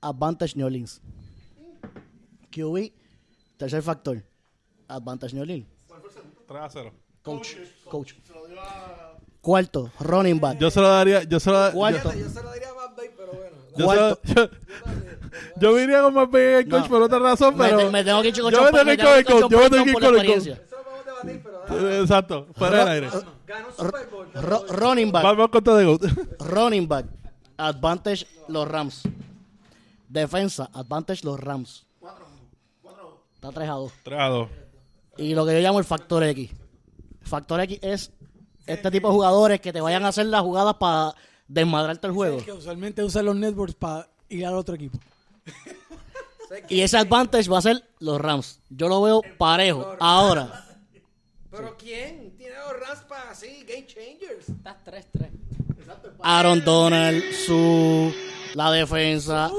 Advantage New Orleans. QB, tercer factor. Advantage New Orleans. 3-0. Coach. Coach. Cuarto, running back. Yo se lo daría. Yo se lo daría. Cuarto, Yo se lo diría más Bay, pero bueno. Yo, Cuarto. se lo- yo, yo me iría con más bien el coach No. por otra razón, me, pero. me tengo que ir con yo me Chopper, tengo que ir con el coach. Yo me tengo que ir con el coach. Exacto. Fuera del aire. ganó un Super Bowl. Running back. Vamos contra de GOAT. Running back. Advantage los Rams. Defensa. Advantage los Rams. Está 3 a 2. 3 a 2. Y lo que yo llamo el factor X. Factor X es este tipo de jugadores que te vayan a hacer las jugadas para desmadrarte el juego. Que usualmente usan los networks para ir al otro equipo. Y ese advantage va a ser los Rams. Yo lo veo parejo. Ahora, ¿Pero quién? Tiene los Rams para así, game changers. Estás 3-3. Aaron Donald, su la defensa,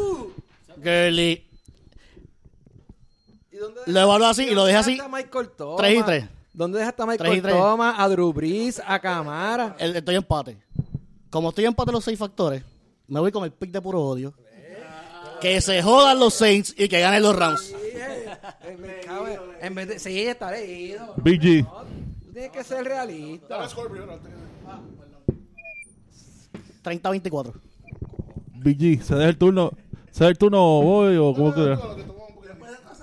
Gurley. ¿Y dónde Lo evalúo así y lo deja así. dejaste a Michael Thomas? 3 y 3. ¿Dónde dejaste a Tres Michael y tres. Thomas, a Drew Brees, a Camara? El- Estoy empate. Como estoy empate los seis factores, me voy con el pick de puro odio. Que se jodan los Saints y que ganen los Rams. Eh, en- vez de... Sí, está leído. Big G. Tú tienes que ser realista. Dame score primero. antes que- 30-24. Big G. Se deja el turno. ¿Se deja el turno voy o cómo que?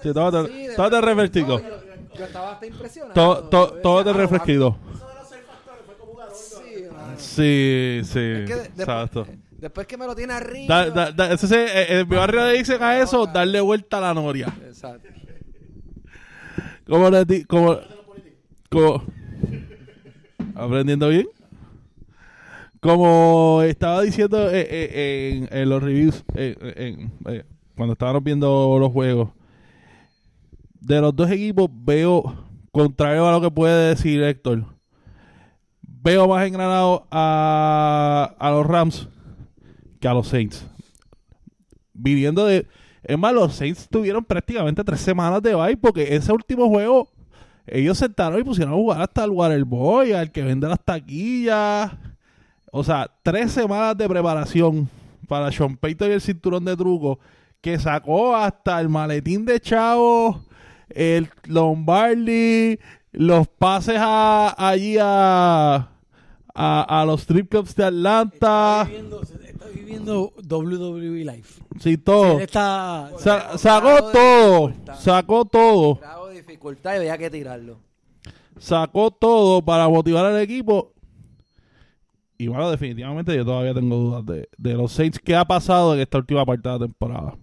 Sí, tómate, Sí, de tómate verdad. refresquico. No, yo, yo estaba hasta impresionado. Tó- Yo Tómate decía, ah, refresquito. Sí. Sí, sí. Es que de- de- Exacto. Después que me lo tiene arriba. Da, da, da- ese, se- eh, en mi barrio le dicen a eso darle vuelta a la noria. Exacto. ¿Cómo le di? ¿Cómo? ¿Cómo? ¿Aprendiendo bien? Como estaba diciendo eh, eh, en, en los reviews, eh, eh, en- eh, cuando estábamos viendo los juegos, de los dos equipos veo, contrario a lo que puede decir Héctor, veo más engranado a, a los Rams a los Saints. Viniendo de... Es más, los Saints tuvieron prácticamente tres semanas de bye porque ese último juego ellos sentaron y pusieron a jugar hasta el Waterboy, al que vende las taquillas. O sea, tres semanas de preparación para Sean Payton y el cinturón de truco que sacó hasta el maletín de Chavo, el Lombardi, los pases a, allí a, a, los strip clubs de Atlanta. Viviendo WWE Life. Sí, todo. Está... Sa- sacó todo. Sacó todo. Grado de dificultad y había que tirarlo. Sacó todo para motivar al equipo. Y bueno, definitivamente yo todavía tengo dudas de, de los Saints. ¿Qué ha pasado en esta última parte de la temporada?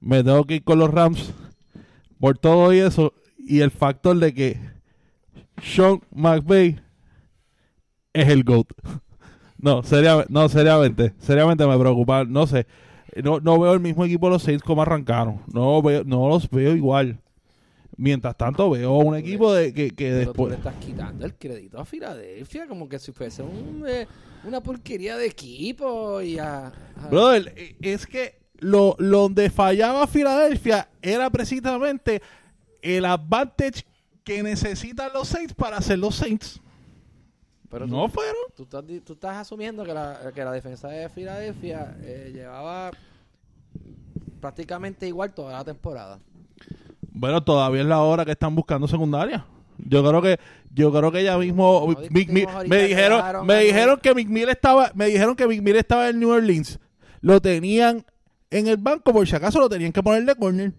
Me tengo que ir con los Rams por todo y eso. Y el factor de que Sean McVay es el GOAT. No, seriamente, no, seriamente, seriamente me preocupa, no sé, no, no veo el mismo equipo de los Saints como arrancaron, no veo, no los veo igual. Mientras tanto veo un equipo de que, que Pero tú después le estás quitando el crédito a Filadelfia como que si fuese un, eh, una porquería de equipo y a... a- Brother, eh, es que lo, lo donde fallaba Filadelfia era precisamente el advantage que necesitan los Saints para hacer los Saints. Pero tú- No fueron. Tú estás, tú estás asumiendo que la, que la defensa de Filadelfia eh, llevaba prácticamente igual toda la temporada. Bueno, todavía es la hora que están buscando secundaria. Yo creo que yo creo que ya mismo No Mick me dijeron me dijeron que Mick Mill estaba me dijeron que Mick Mill estaba en New Orleans. Lo tenían en el banco por si acaso lo tenían que poner de corner.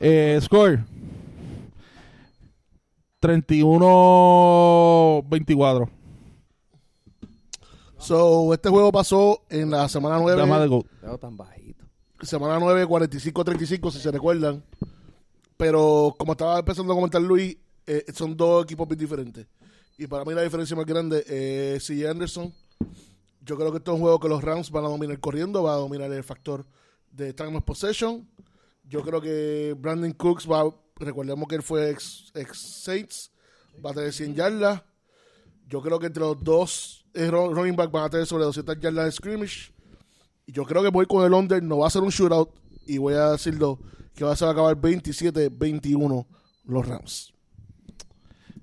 Eh, score 31-24. So, este juego pasó en la semana 9. Dama de GOAT. Veo tan bajito. semana 9, 45-35, si se recuerdan. Pero como estaba empezando a comentar Luis, eh, son dos equipos bien diferentes. Y para mí la diferencia más grande es CJ Anderson. Yo creo que esto es un juego que los Rams van a dominar corriendo, va a dominar el factor de time of possession. Yo creo que Brandon Cooks va, recordemos que él fue ex, ex Saints, va a tener 100 yardas. Yo creo que entre los dos eh, run- running back van a tener sobre 200 yardas de scrimmage. Y yo creo que voy con el under, no va a ser un shootout. Y voy a decirlo que va a ser acabar 27-21 los Rams.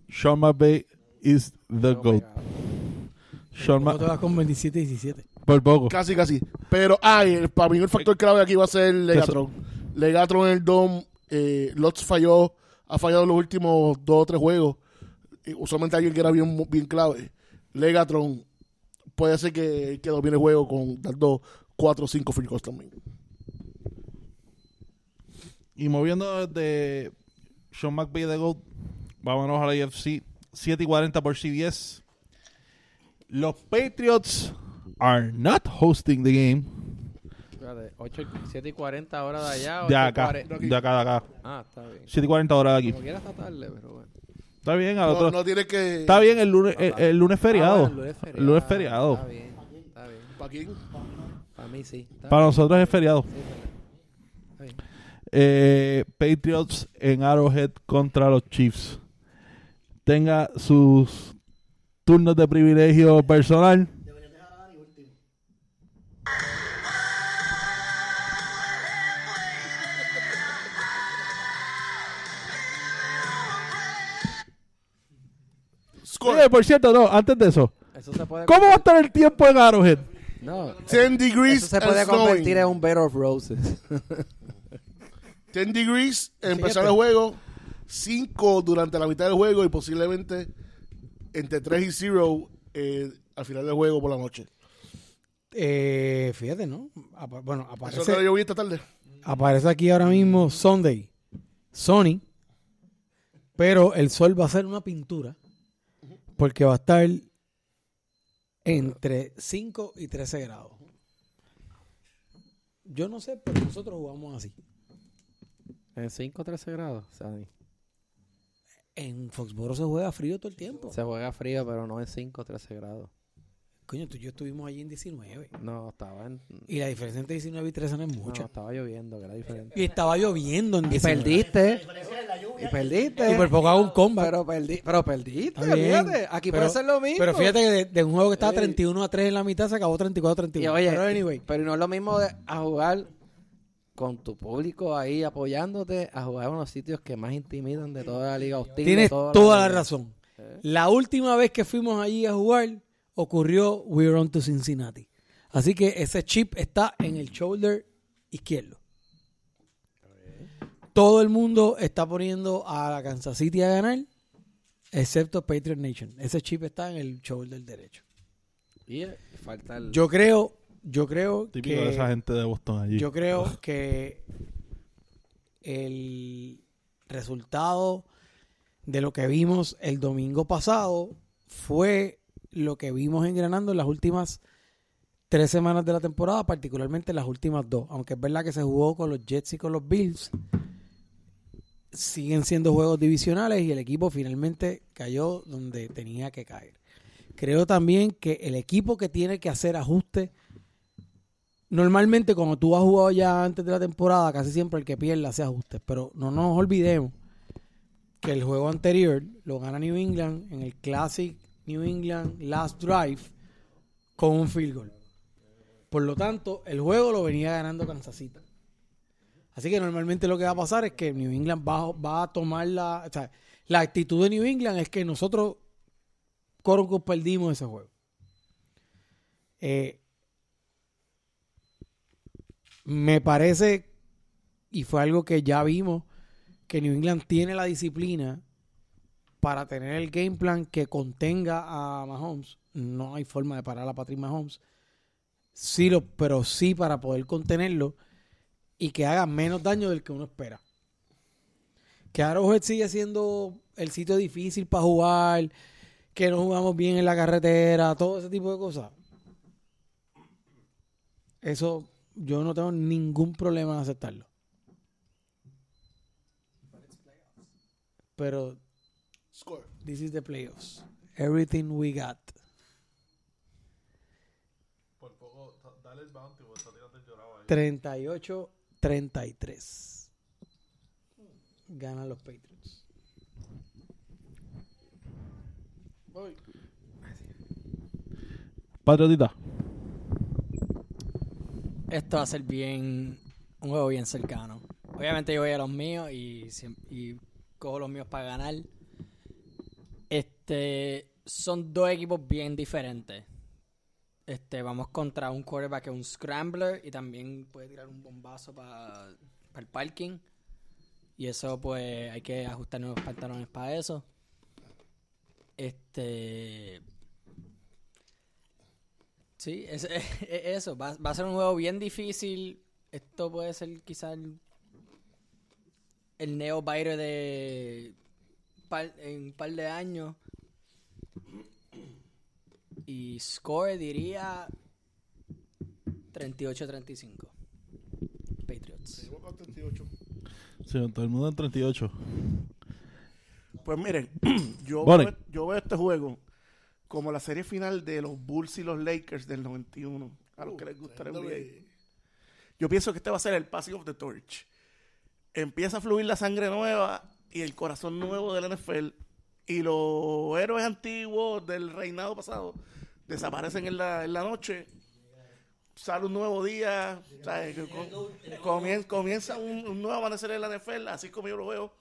Sean McVay is the GOAT. Sean ¿Cómo te Ma- vas con 27-17? por poco. Casi, casi. Pero, ay, para mí el factor clave aquí va a ser Legatron. Legatron en el DOM, eh, falló, ha fallado los últimos dos o tres juegos. Usualmente alguien que era bien, bien clave. Legatron puede ser que, que domine el juego con dando 4 o 5 free también. Y moviendo desde Sean McVay de GOAT, vámonos a la AFC 7 y 40 por CBS. Los Patriots are not hosting the game. Espérate, 8, 7 y 40 horas de allá. De 8 y acá, 40. de acá, de acá. Ah, está bien. 7 y 40 horas de aquí. Como quiera está tarde, pero bueno. Está bien, al No, otro. no tiene que. Está bien el lunes, el, el lunes feriado. Ah, bueno, el lunes feriado. El lunes feriado. Está bien, está bien. ¿Para quién? Para mí sí. Está Para bien. nosotros es feriado. Sí, está bien. Eh, Patriots en Arrowhead contra los Chiefs. Tenga sus turnos de privilegio personal. Score. Oye, por cierto, no, antes de eso. Eso se puede ¿Cómo va a estar el tiempo en Arrowhead? No, 10 degrees eso se and puede snowing. convertir en un bed of roses. 10 degrees, empezar el juego. 5 durante la mitad del juego y posiblemente entre 3 y 0 eh, al final del juego por la noche. Eh, fíjate, ¿no? Apa- bueno, Eso aparece, que yo vi esta tarde. aparece aquí ahora mismo Sunday, Sony, pero el sol va a ser una pintura porque va a estar entre 5 y 13 grados. Yo no sé, pero nosotros jugamos así. en 5 o 13 grados. Sea, En Foxboro se juega frío todo el tiempo. se juega frío, pero no en 5 o 13 grados. Coño, tú y yo estuvimos allí en 19. No, estaba en. Y la diferencia entre 19 y 13 no es No, mucha. estaba lloviendo, que era diferente. Y estaba lloviendo en Y 19. perdiste. Y perdiste. Y por poco hago un comeback. Pero, perdí, pero perdiste, fíjate. Aquí Pero- puede ser lo mismo. Pero fíjate que de, de un juego que estaba Ey. 31 a 3 en la mitad se acabó 34 a Y 31. oye, pero anyway, pero no es lo mismo de, a jugar con tu público ahí apoyándote, a jugar en los sitios que más intimidan de toda la liga hostil. tienes toda toda la razón. La última vez que fuimos allí a jugar ocurrió We're on to Cincinnati. Así que ese chip está en el shoulder izquierdo. Todo el mundo está poniendo a la Kansas City a ganar excepto Patriot Nation. Ese chip está en el show del derecho. Y eh, falta el... Yo creo, yo creo Típico que de esa gente de Boston allí. yo creo que el resultado de lo que vimos el domingo pasado fue lo que vimos engranando en las últimas tres semanas de la temporada, particularmente las últimas dos. Aunque es verdad que se jugó con los Jets y con los Bills, siguen siendo juegos divisionales y el equipo finalmente cayó donde tenía que caer. Creo también que el equipo que tiene que hacer ajustes Normalmente, como tú has jugado ya antes de la temporada, casi siempre el que pierde hace ajustes. Pero no nos olvidemos que el juego anterior lo gana New England en el Classic New England Last Drive con un field goal. Por lo tanto, el juego lo venía ganando Kansas City. Así que normalmente lo que va a pasar es que New England va, va a tomar la... O sea, la actitud de New England es que nosotros, Coronco, perdimos ese juego. Eh, me parece, y fue algo que ya vimos, que New England tiene la disciplina para tener el game plan que contenga a Mahomes. No hay forma de parar a Patrick Mahomes. Sí pero sí para poder contenerlo y que haga menos daño del que uno espera. Que Arrowhead sigue siendo el sitio difícil para jugar, que no jugamos bien en la carretera, todo ese tipo de cosas. Eso yo no tengo ningún problema en aceptarlo. Pero Score. this is the playoffs. Everything we got. Por poco, dale el bounty, porque está tirando el llorado ahí. 38-33. Ganan los Patriots. Patriotita. Esto va a ser bien. Un juego bien cercano. Obviamente yo voy a los míos y, y cojo los míos para ganar. Este. Son dos equipos bien diferentes. Este, vamos contra un quarterback que es un scrambler y también puede tirar un bombazo para el parking. Y eso, pues, hay que ajustar nuevos pantalones para eso. Este. Sí, es, es- es eso. Va, va a ser un juego bien difícil. Esto puede ser quizás el, Neo Biter de en un par de años. Y score diría 38-35. Patriots. Seguimos con 38. Sí, todo el mundo en 38. Pues miren, yo Bonnie. veo, yo veo este juego como la serie final de los Bulls y los Lakers del 91. A los que les gusta el NBA. Yo pienso que este va a ser el passing of the torch. Empieza a fluir la sangre nueva y el corazón nuevo del NFL. Y los héroes antiguos del reinado pasado desaparecen en la, en la noche. Sale un nuevo día. comienza un, nuevo amanecer en la NFL, así como yo lo veo.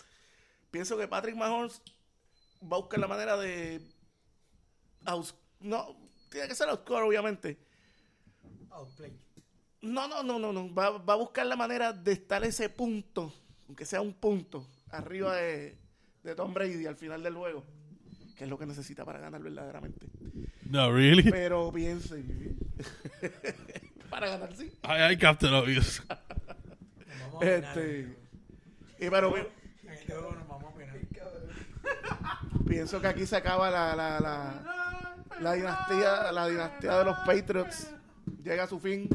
Pienso que Patrick Mahomes va a buscar la manera de. no, tiene que ser outscore, obviamente. No, no, no, no, no. Va, va a buscar la manera de estar ese punto, aunque sea un punto, arriba de, de Tom Brady al final del juego. Que es lo que necesita para ganar verdaderamente. No, really? Pero piense. para ganar, sí. Ay, ay, Captain Obvious. Este. Y pero pi- pienso que aquí se acaba la, la, la, la dinastía, la dinastía de los Patriots. Llega a su fin.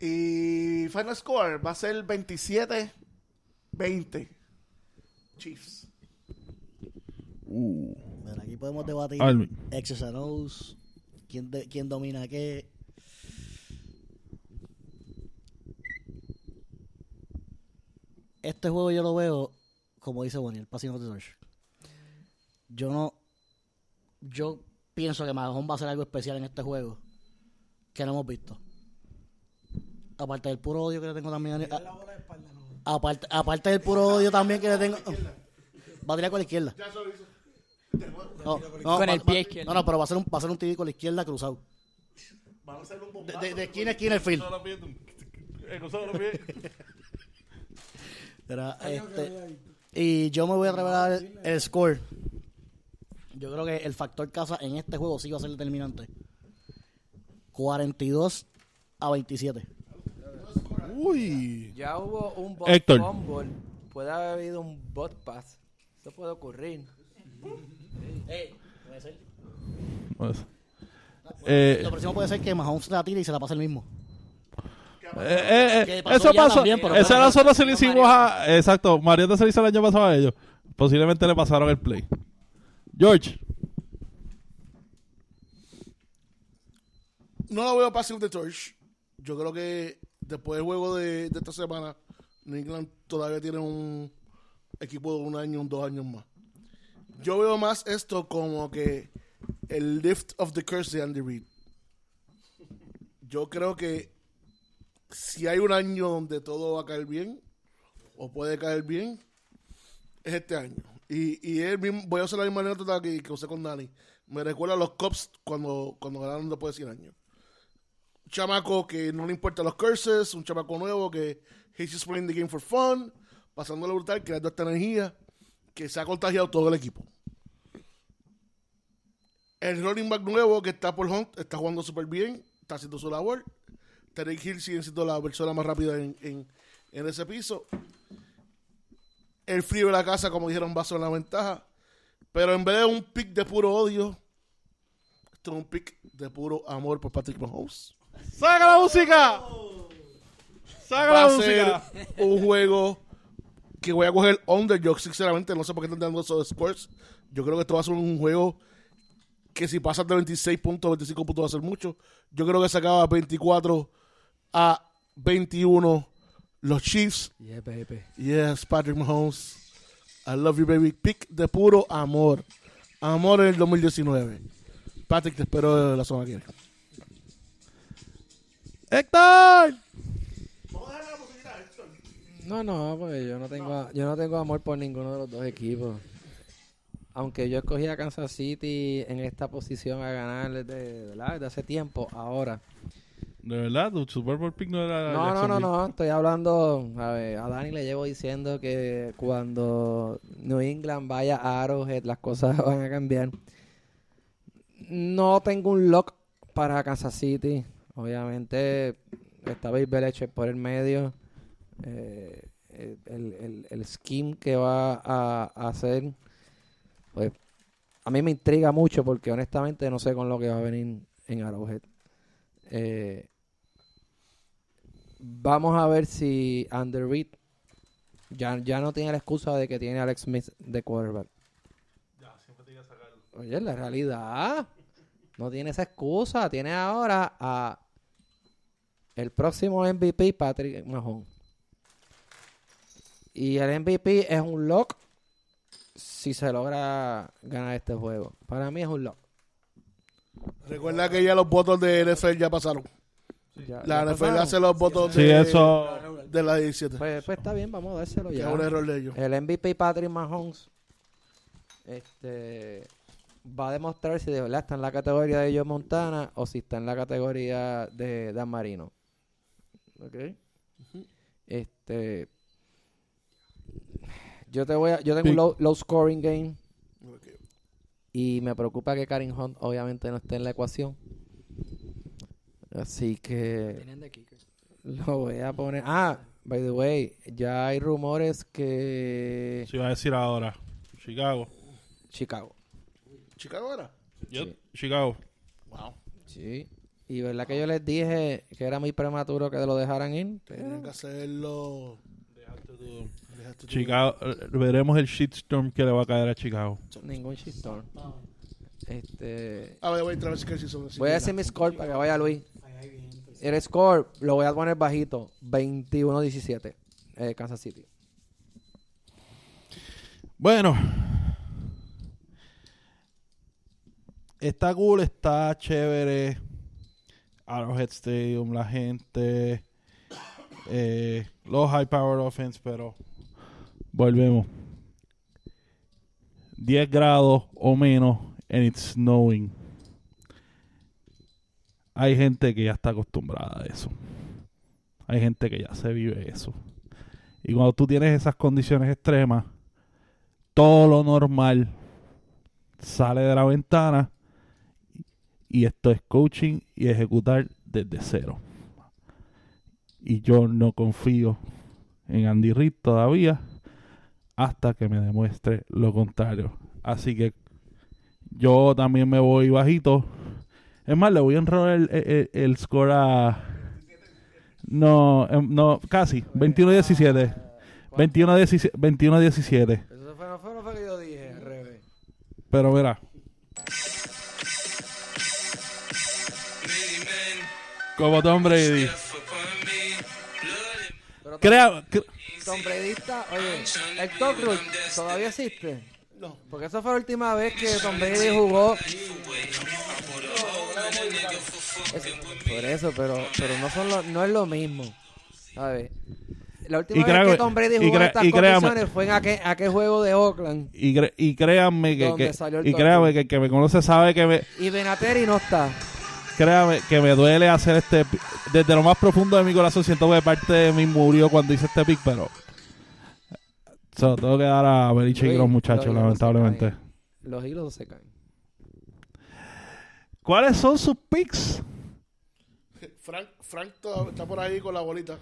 Y final score va a ser 27-20. Chiefs. Bueno, aquí podemos debatir Alvin. X's and O's, quién, de- quién domina qué. Este juego yo lo veo, como dice Bonnie, el passing of the torch. Yo no. Yo pienso que Mahomes va a hacer algo especial en este juego que no hemos visto. Aparte del puro odio que le tengo también. a- a- aparte, aparte del puro odio también que le tengo. Va a tirar con la izquierda. No, no, Con va- el pie izquierdo. No, no, pero va a ser un, va a ser un TD con la izquierda cruzado. A un De, bombazo. de- de esquina a esquina el field. Cruzado los pies. Era, este, y yo me voy a revelar el, el score Yo creo que el factor casa en este juego sí va a ser determinante. 42 a 27. Uy. Ya hubo un bot Héctor. fumble. Puede haber habido un bot pass. Eso puede ocurrir. puede ser. Pues, eh, Lo próximo puede ser que Mahomes la tire y se la pase el mismo. eh, eh, eh, Que pasó eso ya pasó. también, pero Eso claro, nosotros se lo no hicimos a. Exacto. Mariota se lo hizo el año pasado a ellos. Posiblemente le pasaron el play. George. No lo veo passive the torch. Yo creo que después del juego de, esta semana, New England todavía tiene un equipo de un año, un dos años más. Yo veo más esto como que el lift of the curse de Andy Reid. Yo creo que si hay un año donde todo va a caer bien, o puede caer bien, es este año. Y, y él mismo, voy a usar la misma anécdota que, que usé con Dani. Me recuerda a los Cubs cuando, cuando ganaron después de 100 años. Chamaco que no le importa los curses, un chamaco nuevo que he's just playing the game for fun, pasándolo brutal, creando esta energía, que se ha contagiado todo el equipo. El running back nuevo que está por Hunt está jugando súper bien, está haciendo su labor. Tarek Hill sigue siendo la persona más rápida en, en, en ese piso. El frío de la casa, como dijeron, va a ser la ventaja. Pero en vez de un pick de puro odio, esto es un pick de puro amor por Patrick Mahomes. ¡Saca la música! ¡Saca Va la a ser música! un juego que voy a coger under. Yo, sinceramente, no sé por qué están dando esos scores. Yo creo que esto va a ser un juego que si pasas de 26 puntos, 25 puntos va a ser mucho. Yo creo que se acaba 24 a 21 los Chiefs. Yeah, baby. Yes, Patrick Mahomes. I love you, baby. Pick de puro amor. Amor en el 2019. Patrick, te espero la semana que viene. ¡Héctor! No, no, porque yo no tengo, yo no tengo amor por ninguno de los dos equipos. Aunque yo escogí a Kansas City en esta posición a ganar desde, ¿verdad? desde hace tiempo, ahora. De verdad, tu Super Bowl pick no era. No, no, no, no, estoy hablando, a ver, a Dani le llevo diciendo que cuando New England vaya a Arrowhead las cosas van a cambiar. No tengo un lock para Kansas City, obviamente está Bill Belichick por el medio, eh, el, el, el- scheme que va a, a hacer, pues a mí me intriga mucho porque honestamente no sé con lo que va a venir en Arrowhead. Eh, Vamos a ver si Reid ya, ya no tiene la excusa de que tiene a Alex Smith de quarterback. Oye, la realidad no tiene esa excusa. Tiene ahora a el próximo MVP, Patrick Mahomes. Y el MVP es un lock si se logra ganar este juego. Para mí es un lock. Recuerda que ya los votos de NFL ya pasaron. Ya- La ya NFL pasaron. hace los votos Sí, de, eso. de la 17. Pues, pues está bien, vamos a dárselo que es ya. un error de ellos. El MVP Patrick Mahomes este, va a demostrar si de verdad está en la categoría de Joe Montana o si está en la categoría de Dan Marino. ¿Ok? Este. Yo te voy a, yo tengo un low, low scoring game y me preocupa que Karim Hunt obviamente no esté en la ecuación. Así que lo voy a poner. Ah, by the way, ya hay rumores que Se iba a decir ahora. Chicago. Chicago. Chicago era. Yep, Chicago. Wow. Sí. Y verdad que yo les dije que era muy prematuro que lo dejaran ir. Tienen que hacerlo. Dejaste tú. Chicago. eh, Veremos el shitstorm que le va a caer a Chicago. ningún shitstorm. Este, A ver, voy a entrar a ver si Kelsey son- voy a decir mi score para que vaya Luis. El score lo voy a poner bajito. 21-17. Eh, Kansas City. Bueno. Está cool, está chévere. Arrowhead Stadium, la gente. eh, los high power offense, pero volvemos. 10 grados o menos and it's snowing. Hay gente que ya está acostumbrada a eso. Hay gente que ya se vive eso. Y cuando tú tienes esas condiciones extremas, todo lo normal sale de la ventana y esto es coaching y ejecutar desde cero. Y yo no confío en Andy Reid todavía hasta que me demuestre lo contrario. Así que yo también me voy bajito. Es más, le voy a enrolar el, el- el score a... No, em, no, casi. 21-17. 21-17. 21-17. Eso fue, no fue lo que yo dije, al revés. Pero verá. Como Tom Brady. Pero Crea, cre- Tom Brady está, oye, el Talk Room todavía existe. No. Porque esa fue la última vez que Tom Brady jugó. Es- por eso, pero, pero no, son lo- no es lo mismo. ¿Sabes? La última Y vez que Tom Brady y jugó en cre- estas y créame- condiciones fue en aquel, aquel juego de Oakland. y, cre- y créanme que, Donde que- salió el y toque. créanme que el que me conoce sabe que me Y Benateri no está. Créame que me duele hacer este desde lo más profundo de mi corazón siento que parte de mí murió cuando hice este pick pero se lo tengo que dar a Belichick y los muchachos los lamentablemente. Los hilos se caen. ¿cuáles son sus picks? Frank, Frank to- está por ahí con la bolita.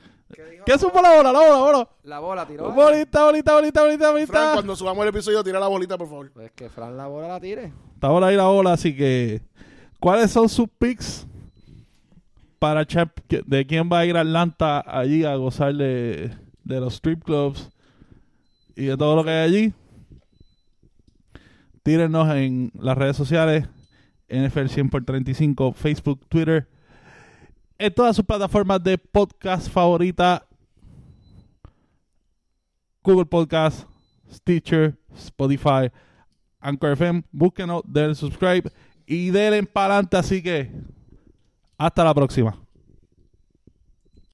¿qué supo la bola? la bola, la bola La bola tiró. bolita, bolita, bolita, bolita, Frank, bolita cuando subamos el episodio, tira la bolita, por favor. Pues que Fran la bola la tire. Está por ahí la bola, así que ¿cuáles son sus picks para de quién va a ir a Atlanta allí a gozar de, de los strip clubs y de todo lo que hay allí? Tírenos en las redes sociales NFL 100 por 35, Facebook, Twitter, en todas sus plataformas de podcast favorita, Google Podcast, Stitcher, Spotify, Anchor FM, búsquenos, denle subscribe y denle para adelante. Así que hasta la próxima.